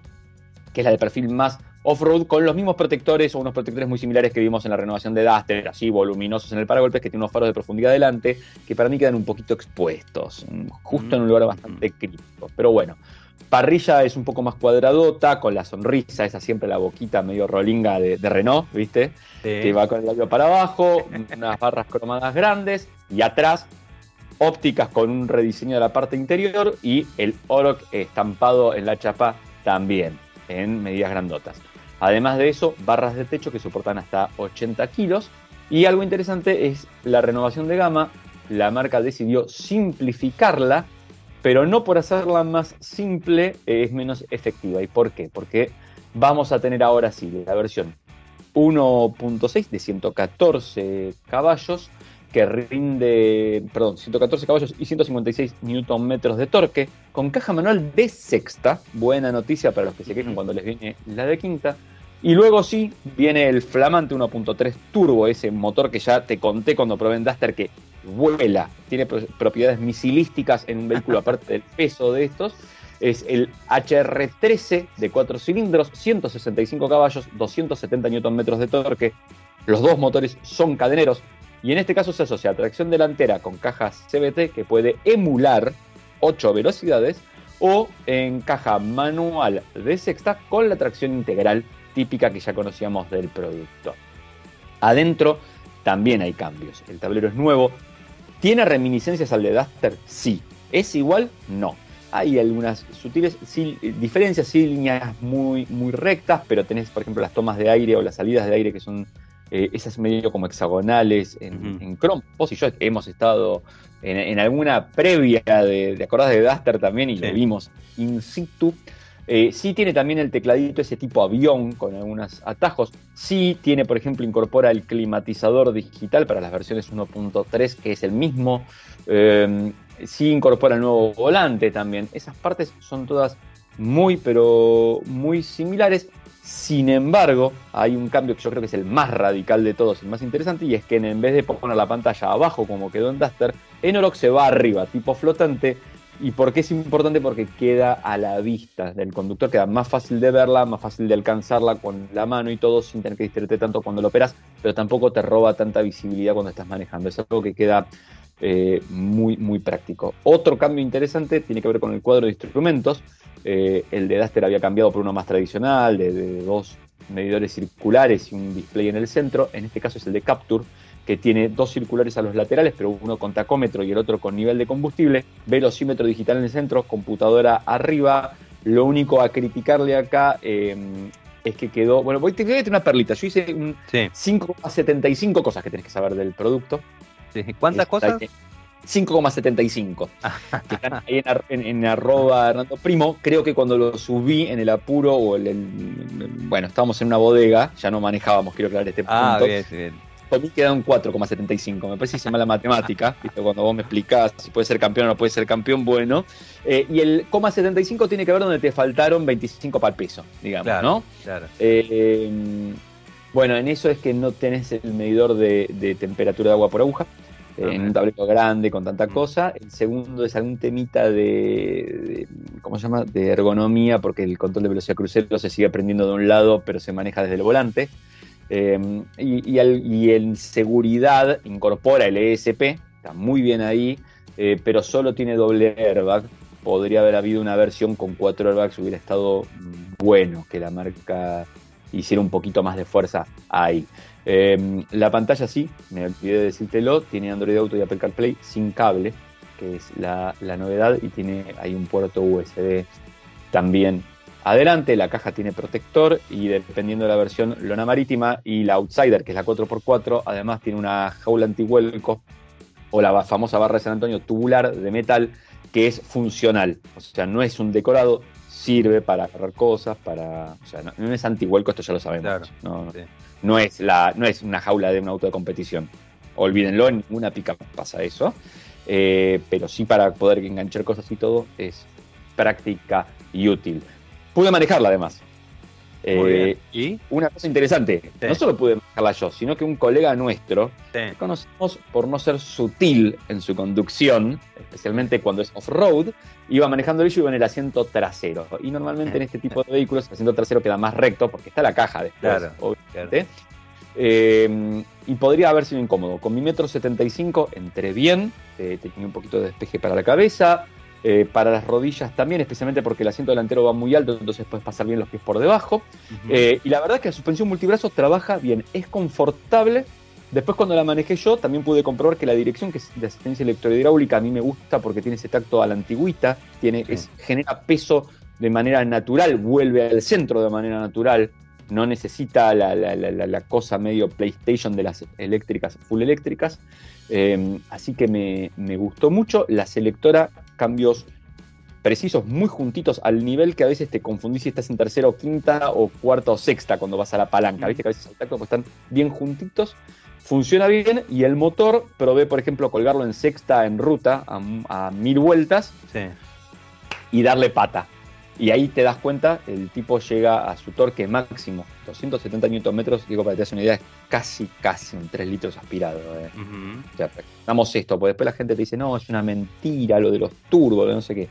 que es la de perfil más off-road con los mismos protectores o unos protectores muy similares que vimos en la renovación de Duster, así voluminosos en el paragolpes, que tiene unos faros de profundidad adelante, que para mí quedan un poquito expuestos, justo en un lugar bastante crítico. Pero bueno, parrilla es un poco más cuadradota, con la sonrisa, esa siempre la boquita medio rolinga de, Renault, ¿viste? Que va con el labio para abajo, [LAUGHS] unas barras cromadas grandes, y atrás ópticas con un rediseño de la parte interior y el Oroch estampado en la chapa también, en medidas grandotas. Además de eso, barras de techo que soportan hasta 80 kilos. Y algo interesante es la renovación de gama. La marca decidió simplificarla, pero no por hacerla más simple es menos efectiva. ¿Y por qué? Porque vamos a tener ahora sí la versión 1.6 de 114 caballos que rinde, perdón, 114 caballos y 156 Nm de torque, con caja manual de sexta, buena noticia para los que se quejan cuando les viene la de quinta, y luego sí viene el flamante 1.3 turbo, ese motor que ya te conté cuando probé en Duster que vuela, tiene propiedades misilísticas en un vehículo [LAUGHS] aparte del peso de estos. Es el HR13 de 4 cilindros, 165 caballos, 270 Nm de torque. Los dos motores son cadeneros y en este caso se asocia tracción delantera con cajas CBT que puede emular 8 velocidades o en caja manual de sexta con la tracción integral típica que ya conocíamos del producto. Adentro también hay cambios. El tablero es nuevo. ¿Tiene reminiscencias al de Duster? Sí. ¿Es igual? No. Hay algunas sutiles diferencias, sí, líneas muy, muy rectas, pero tenés, por ejemplo, las tomas de aire o las salidas de aire que son eh, esas medio como hexagonales en, Chrome. Vos y yo hemos estado en, alguna previa de, de acordás de Duster también y lo vimos in situ. Eh, sí tiene también el tecladito ese tipo avión con algunos atajos. Sí tiene, por ejemplo, incorpora el climatizador digital para las versiones 1.3, que es el mismo. Eh, sí incorpora el nuevo volante también. Esas partes son todas muy, pero muy similares. Sin embargo, hay un cambio que yo creo que es el más radical de todos, el más interesante, y es que en vez de poner la pantalla abajo como quedó en Duster, Enorox se va arriba, tipo flotante, ¿Y por qué es importante? Porque queda a la vista del conductor, queda más fácil de verla, más fácil de alcanzarla con la mano y todo sin tener que distraerte tanto cuando lo operas, pero tampoco te roba tanta visibilidad cuando estás manejando. Es algo que queda eh, muy, muy práctico. Otro cambio interesante tiene que ver con el cuadro de instrumentos. Eh, el de Duster había cambiado por uno más tradicional, de dos medidores circulares y un display en el centro. En este caso es el de Capture que tiene dos circulares a los laterales, pero uno con tacómetro y el otro con nivel de combustible, velocímetro digital en el centro, computadora arriba. Lo único a criticarle acá eh, es que quedó. Bueno, voy a tener una perlita. Yo hice 5,75 cosas que tenés que saber del producto. ¿Cuántas cosas? 5,75. que están ahí en, arroba Hernando Primo. Creo que cuando lo subí en el apuro o el, bueno, estábamos en una bodega, ya no manejábamos, quiero aclarar este ah, punto. Bien, bien a mí queda un 4,75. Me parece que se llama la matemática, [LAUGHS] cuando vos me explicás si puede ser campeón o no puede ser campeón, bueno. Eh, y el 0,75 tiene que ver donde te faltaron 25 para el peso, digamos, ¿no? Claro. Eh, bueno, en eso es que no tenés el medidor de, temperatura de agua por aguja. Eh, en un tablero grande con tanta mm. cosa. El segundo es algún temita de, ¿cómo se llama? De ergonomía, porque el control de velocidad crucero se sigue prendiendo de un lado, pero se maneja desde el volante. Em, y, en seguridad incorpora el ESP, está muy bien ahí, eh, pero solo tiene doble airbag. Podría haber habido una versión con cuatro airbags, hubiera estado bueno que la marca hiciera un poquito más de fuerza ahí. Eh, la pantalla sí, me olvidé de decírtelo, tiene Android Auto y Apple CarPlay sin cable, que es la, la novedad, y tiene hay un puerto USB también adelante. La caja tiene protector y dependiendo de la versión, lona marítima y la Outsider, que es la 4x4, además tiene una jaula antihuelco o la famosa barra de San Antonio tubular de metal que es funcional. O sea, no es un decorado, sirve para agarrar cosas, para. O sea, no, es antihuelco, esto ya lo sabemos. no, no, es la, no es una jaula de un auto de competición. Olvídenlo, en ninguna pica pasa eso. Eh, pero sí para poder enganchar cosas y todo es práctica y útil. Pude manejarla además. Eh, ¿Y? Una cosa interesante, no solo pude manejarla yo, sino que un colega nuestro, que conocemos por no ser sutil en su conducción, especialmente cuando es off-road, iba manejando el iba en el asiento trasero. Y normalmente en este tipo de vehículos el asiento trasero queda más recto porque está la caja después, obviamente. Eh, y podría haber sido incómodo. Con mi metro 75 entré bien, eh, tenía un poquito de despeje para la cabeza, eh, para las rodillas también, especialmente porque el asiento delantero va muy alto, entonces puedes pasar bien los pies por debajo. Eh, y la verdad es que la suspensión multibrazo trabaja bien, es confortable. Después cuando la manejé yo también pude comprobar que la dirección que es de asistencia electrohidráulica a mí me gusta porque tiene ese tacto a la antigüita, tiene, genera peso de manera natural, vuelve al centro de manera natural, no necesita la, cosa medio PlayStation de las eléctricas, full eléctricas. Eh, así que me, me, gustó mucho. La selectora cambios precisos, muy juntitos, al nivel que a veces te confundís si estás en tercera o quinta o cuarta o sexta cuando vas a la palanca. Viste que a veces el tacto pues, están bien juntitos. Funciona bien y el motor provee, por ejemplo, colgarlo en sexta en ruta a, mil vueltas y darle pata. Y ahí te das cuenta, el tipo llega a su torque máximo, 270 Nm, digo para que te hagas una idea, es casi, casi un 3 litros aspirado. Eh. damos esto, porque después la gente te dice, no, es una mentira lo de los turbos, no sé qué.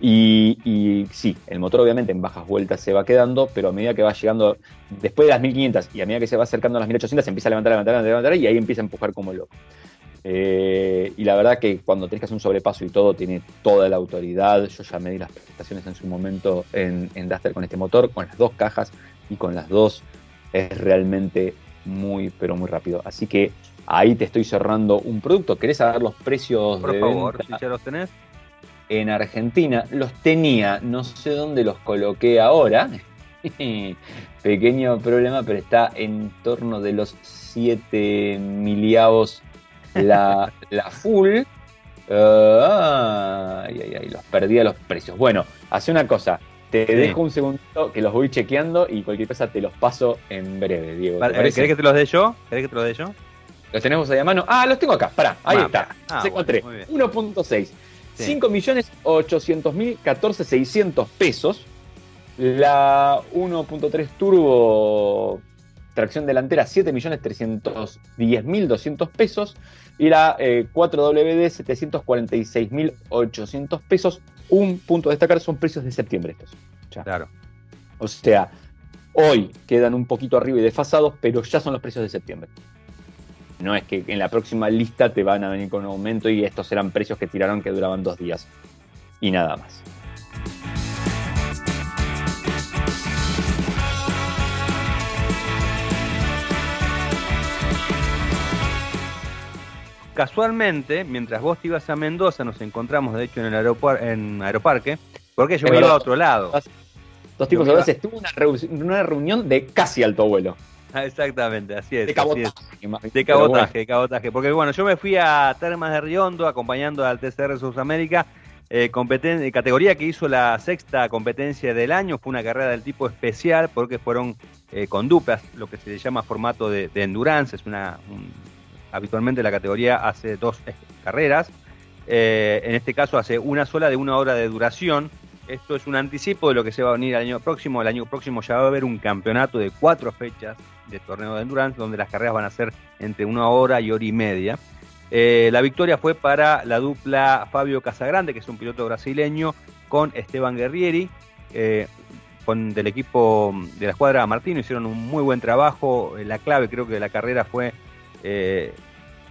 Y, y, sí, el motor obviamente en bajas vueltas se va quedando, pero a medida que va llegando, después de las 1500 y a medida que se va acercando a las 1800, se empieza a levantar, levantar, levantar, levantar y ahí empieza a empujar como loco. Eh, y la verdad que cuando tenés que hacer un sobrepaso y todo, tiene toda la autoridad. Yo ya me di las prestaciones en su momento en, en Duster con este motor, con las dos cajas y con las dos es realmente muy, pero muy rápido. Así que ahí te estoy cerrando un producto. ¿Querés saber los precios Por favor, si ya los tenés. En Argentina los tenía, no sé dónde los coloqué ahora. [LAUGHS] Pequeño problema, pero está en torno de los 7 miliavos la, la full. Uh, ay, ay, ay, los perdí a los precios. Bueno, hace una cosa. Te dejo un segundo que los voy chequeando y cualquier cosa te los paso en breve, Diego. ¿Querés que te los dé yo? ¿Querés que te los dé yo? Los tenemos ahí a mano. Ah, los tengo acá. Pará, ahí está. Ah, Se encontré. 1.6. 5.800.000, 14.600 pesos. La 1.3 Turbo tracción delantera 7.310.200 pesos y la 4WD 746.800 pesos. Un punto a destacar son precios de septiembre estos. Claro. O sea, hoy quedan un poquito arriba y desfasados, pero ya son los precios de septiembre. No es que en la próxima lista te van a venir con un aumento y estos eran precios que tiraron que duraban dos días. Y nada más. Casualmente, mientras vos te ibas a Mendoza, nos encontramos de hecho en el en aeroparque, porque yo me iba a otro lado. Dos tipos a veces tuvo una, reunión de casi alto vuelo. Ah, exactamente, así es. De cabotaje. De cabotaje, de cabotaje. Porque bueno, yo me fui a Termas de Riondo acompañando al TCR Sudamérica, eh, categoría que hizo la sexta competencia del año. Fue una carrera del tipo especial porque fueron eh, con duplas, lo que se llama formato de, endurance. Es una, habitualmente la categoría hace dos eh, carreras, eh, en este caso hace una sola de una hora de duración. Esto es un anticipo de lo que se va a venir el año próximo. El año próximo ya va a haber un campeonato de cuatro fechas de torneo de endurance, donde las carreras van a ser entre una hora y hora y media. Eh, la victoria fue para la dupla Fabio Casagrande, que es un piloto brasileño, con Esteban Guerrieri, con, del equipo de la escuadra Martino. Hicieron un muy buen trabajo. La clave creo que de la carrera fue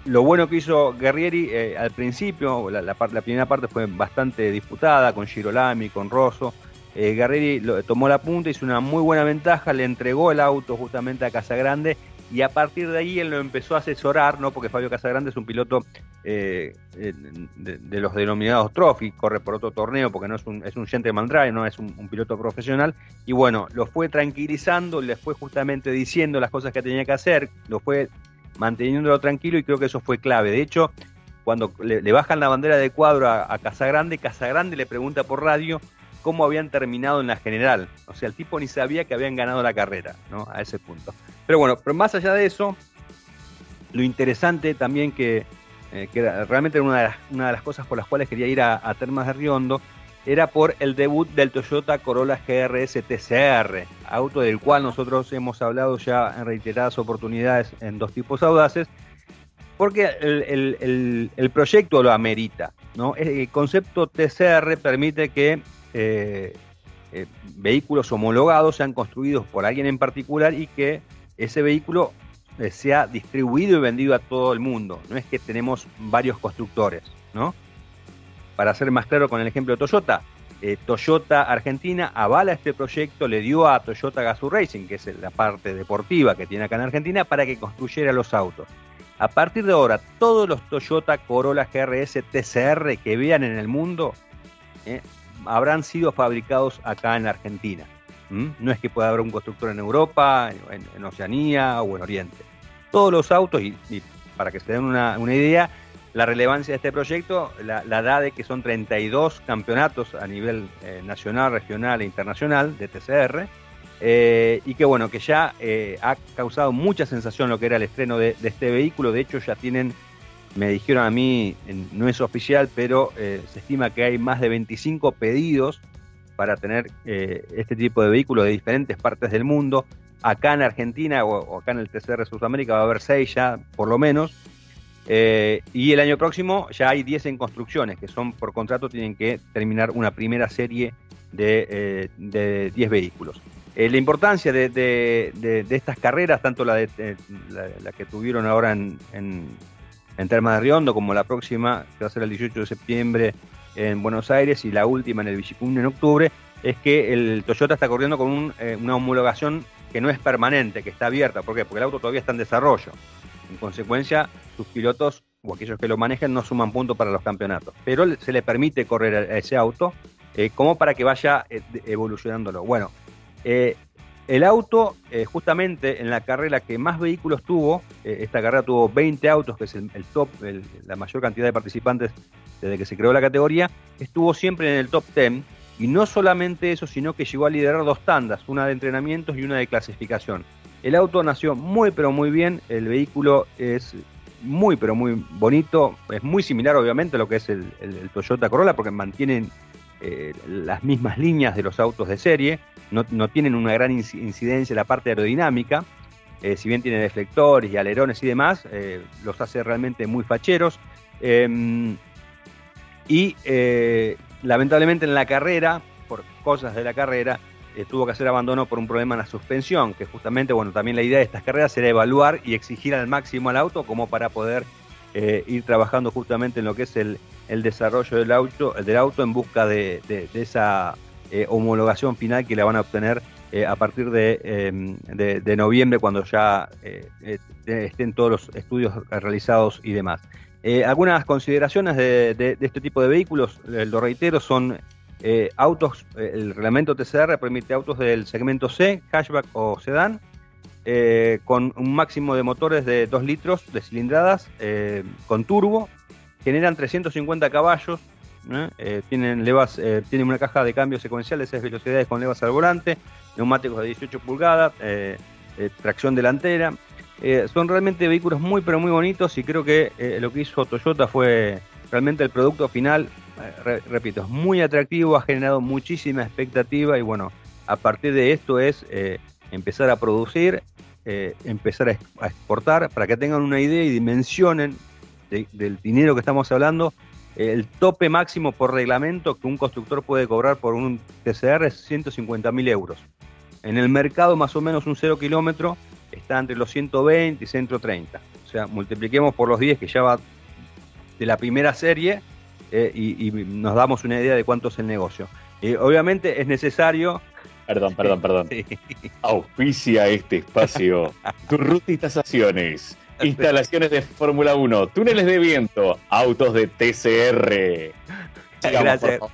lo bueno que hizo Guerrieri eh, al principio, la, primera parte fue bastante disputada con Girolami, con Rosso. eh, Guerreri tomó la punta, hizo una muy buena ventaja, le entregó el auto justamente a Casagrande y a partir de ahí él lo empezó a asesorar, ¿no? porque Fabio Casagrande es un piloto eh, de, los denominados trophy, corre por otro torneo porque no es un, es un gentleman drive, no es un, piloto profesional, y bueno, lo fue tranquilizando, le fue justamente diciendo las cosas que tenía que hacer, lo fue manteniéndolo tranquilo y creo que eso fue clave. De hecho, cuando le, bajan la bandera de cuadro a, a Casagrande, Casagrande le pregunta por radio cómo habían terminado en la general. O sea, el tipo ni sabía que habían ganado la carrera, ¿no? A ese punto. Pero bueno, pero más allá de eso, lo interesante también que, eh, realmente era una de, las, una de, las, cosas por las cuales quería ir a, Termas de Riondo, era por el debut del Toyota Corolla GRS TCR, auto del cual nosotros hemos hablado ya en reiteradas oportunidades en dos tipos audaces, porque el, proyecto lo amerita. ¿no? El concepto TCR permite que eh, eh, vehículos homologados sean construidos por alguien en particular y que ese vehículo eh, sea distribuido y vendido a todo el mundo. No es que tenemos varios constructores, ¿no? Para ser más claro con el ejemplo de Toyota, Toyota Argentina avala este proyecto, le dio a Toyota Gazoo Racing, que es la parte deportiva que tiene acá en Argentina, para que construyera los autos. A partir de ahora, todos los Toyota Corolla GRS TCR que vean en el mundo habrán sido fabricados acá en Argentina. No es que pueda haber un constructor en Europa, en, Oceanía o en Oriente. Todos los autos, y, para que se den una, idea, la relevancia de este proyecto la, da de que son 32 campeonatos a nivel eh, nacional, regional e internacional de TCR. Eh, y que bueno, que ya eh, ha causado mucha sensación lo que era el estreno de, de este vehículo. De hecho, ya tienen me dijeron a mí, no es oficial, pero eh, se estima que hay más de 25 pedidos para tener este tipo de vehículos de diferentes partes del mundo. Acá en Argentina o, acá en el TCR Sudamérica va a haber 6 ya, por lo menos. Eh, y el año próximo ya hay 10 en construcciones, que son por contrato, tienen que terminar una primera serie de, 10 vehículos. la importancia de, estas carreras, tanto la, de, la, que tuvieron ahora en en Termas de Riondo, como la próxima, que va a ser el 18 de septiembre en Buenos Aires, y la última en el Villicún en octubre, es que el Toyota está corriendo con eh, una homologación que no es permanente, que está abierta. ¿Por qué? Porque el auto todavía está en desarrollo. En consecuencia, sus pilotos o aquellos que lo manejen no suman puntos para los campeonatos. Pero se le permite correr a ese auto eh, como para que vaya eh, evolucionándolo. Bueno, el auto, eh, justamente en la carrera que más vehículos tuvo, eh, esta carrera tuvo 20 autos, que es el, top, la mayor cantidad de participantes desde que se creó la categoría, estuvo siempre en el top 10. Y no solamente eso, sino que llegó a liderar dos tandas, una de entrenamientos y una de clasificación. El auto nació muy pero muy bien, el vehículo es muy pero muy bonito, es muy similar obviamente a lo que es el, Toyota Corolla porque mantienen eh, las mismas líneas de los autos de serie. No, tienen una gran incidencia en la parte aerodinámica, eh, si bien tienen deflectores y alerones y demás, eh, los hace realmente muy facheros. Em, y lamentablemente en la carrera, por cosas de la carrera, tuvo que hacer abandono por un problema en la suspensión, que justamente, bueno, también la idea de estas carreras era evaluar y exigir al máximo al auto como para poder ir trabajando justamente en lo que es el, desarrollo del auto, del auto en busca de esa eh, homologación final que la van a obtener eh, a partir em, de, noviembre cuando ya eh, estén todos los estudios realizados y demás. algunas consideraciones de, este tipo de vehículos, lo reitero, son autos, el reglamento TCR permite autos del segmento C, hatchback o sedán, con un máximo de motores de 2 litros de cilindradas con turbo, generan 350 caballos, eh, tienen levas, eh, tienen una caja de cambio secuencial de 6 velocidades con levas al volante, neumáticos de 18 pulgadas, eh, tracción delantera. son realmente vehículos muy pero muy bonitos y creo que lo que hizo Toyota fue realmente el producto final, repito, es muy atractivo, ha generado muchísima expectativa y bueno, a partir de esto es empezar a producir, empezar a, exportar, para que tengan una idea y dimensionen del dinero que estamos hablando el tope máximo por reglamento que un constructor puede cobrar por un TCR es 150 mil euros. En el mercado más o menos un 0 kilómetro está entre los 120 y 130. O sea, multipliquemos por los 10 que ya va de la primera serie eh, y, nos damos una idea de cuánto es el negocio. Y obviamente es necesario. Perdón, perdón, perdón. Sí. Auspicia este espacio. [LAUGHS] Durruti Tasaciones. Instalaciones de Fórmula 1, túneles de viento, autos de TCR. Sigamos, Gracias. por favor.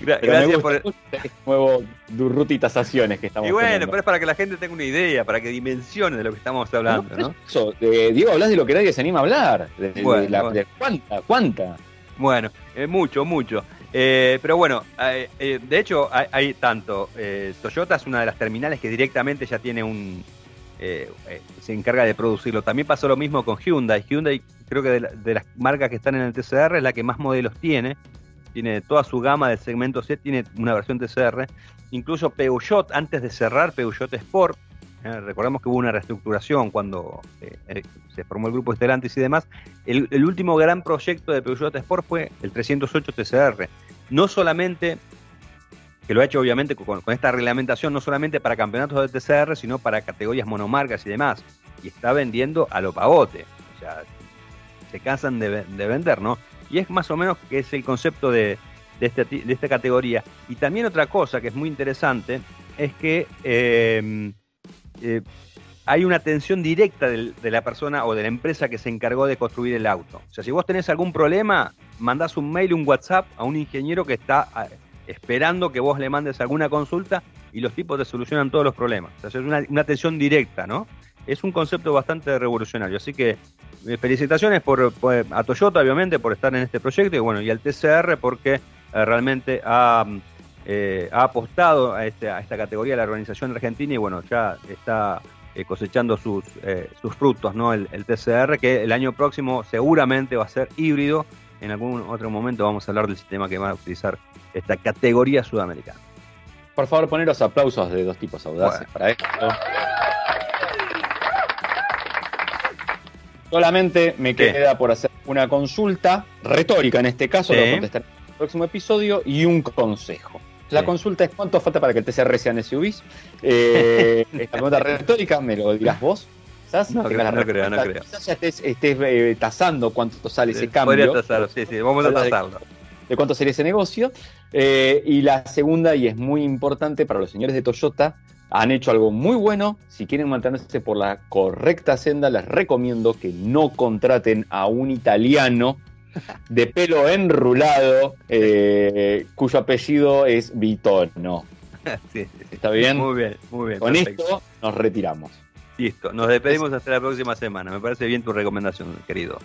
Gra- Pero me gracias por. mucho este nuevo Durruti Tasaciones que estamos Y bueno, teniendo. pero es para que la gente tenga una idea, para que dimensione de lo que estamos hablando, ¿no? Eso, eh, Diego, hablas de lo que nadie se anima a hablar. De, la- bueno. de cuánta, cuánta. Bueno, eh, mucho, mucho. Eh, pero bueno, eh, eh, de hecho hay, hay tanto. eh, Toyota es una de las terminales que directamente ya tiene un... eh, se encarga de producirlo. También pasó lo mismo con Hyundai. Hyundai creo que de, la- de las marcas que están en el TCR es la que más modelos tiene. Tiene toda su gama del segmento C, tiene una versión TCR. Incluso Peugeot, antes de cerrar Peugeot Sport, eh, recordemos que hubo una reestructuración cuando eh, eh, se formó el grupo Stellantis y demás. El, último gran proyecto de Peugeot Sport fue el 308 TCR. No solamente, que lo ha hecho obviamente con, esta reglamentación, no solamente para campeonatos de TCR, sino para categorías monomarcas y demás. Y está vendiendo a lo pavote. O sea, se cansan de, ve- de vender, ¿no? Y es más o menos que es el concepto de, de, este esta categoría. Y también otra cosa que es muy interesante es que eh, eh, hay una atención directa de la persona o de la empresa que se encargó de construir el auto. O sea, si vos tenés algún problema, mandás un mail, un WhatsApp a un ingeniero que está ah, esperando que vos le mandes alguna consulta y los tipos te solucionan todos los problemas. O sea, es una, una atención directa, ¿no? Es un concepto bastante revolucionario. Así que eh, felicitaciones por, a Toyota, obviamente, por estar en este proyecto y bueno, y al TCR porque eh, realmente ha, eh, ha apostado a, este- a esta categoría de la organización argentina y bueno, ya está eh, cosechando sus, eh, sus frutos, ¿no? El, el TCR, que el año próximo seguramente va a ser híbrido. En algún otro momento vamos a hablar del sistema que va a utilizar esta categoría sudamericana. Por favor, poner los aplausos de dos tipos audaces Bueno. para esto. Solamente me queda por hacer una consulta retórica en este caso, Sí. lo contestaré en el próximo episodio, y un consejo. La Sí. consulta es cuánto falta para que el TCR sean SUVs. Eh, esta pregunta retórica me lo dirás vos. Quizás No creo, la no creo, no respuesta. creo. Quizás ya estés, estés, eh, tasando cuánto sale ese cambio Podría tasarlo, sí, sí, vamos a de- tasarlo. de cuánto sería ese negocio. Eh, y la segunda, y es muy importante para los señores de Toyota, han hecho algo muy bueno. Si quieren mantenerse por la correcta senda, les recomiendo que no contraten a un italiano de pelo enrulado, eh, cuyo apellido es Vitono. [LAUGHS] Sí, sí, sí. ¿Está bien? Muy bien, muy bien. Con perfecto. esto nos retiramos. Listo, nos despedimos hasta la próxima semana. Me parece bien tu recomendación, querido.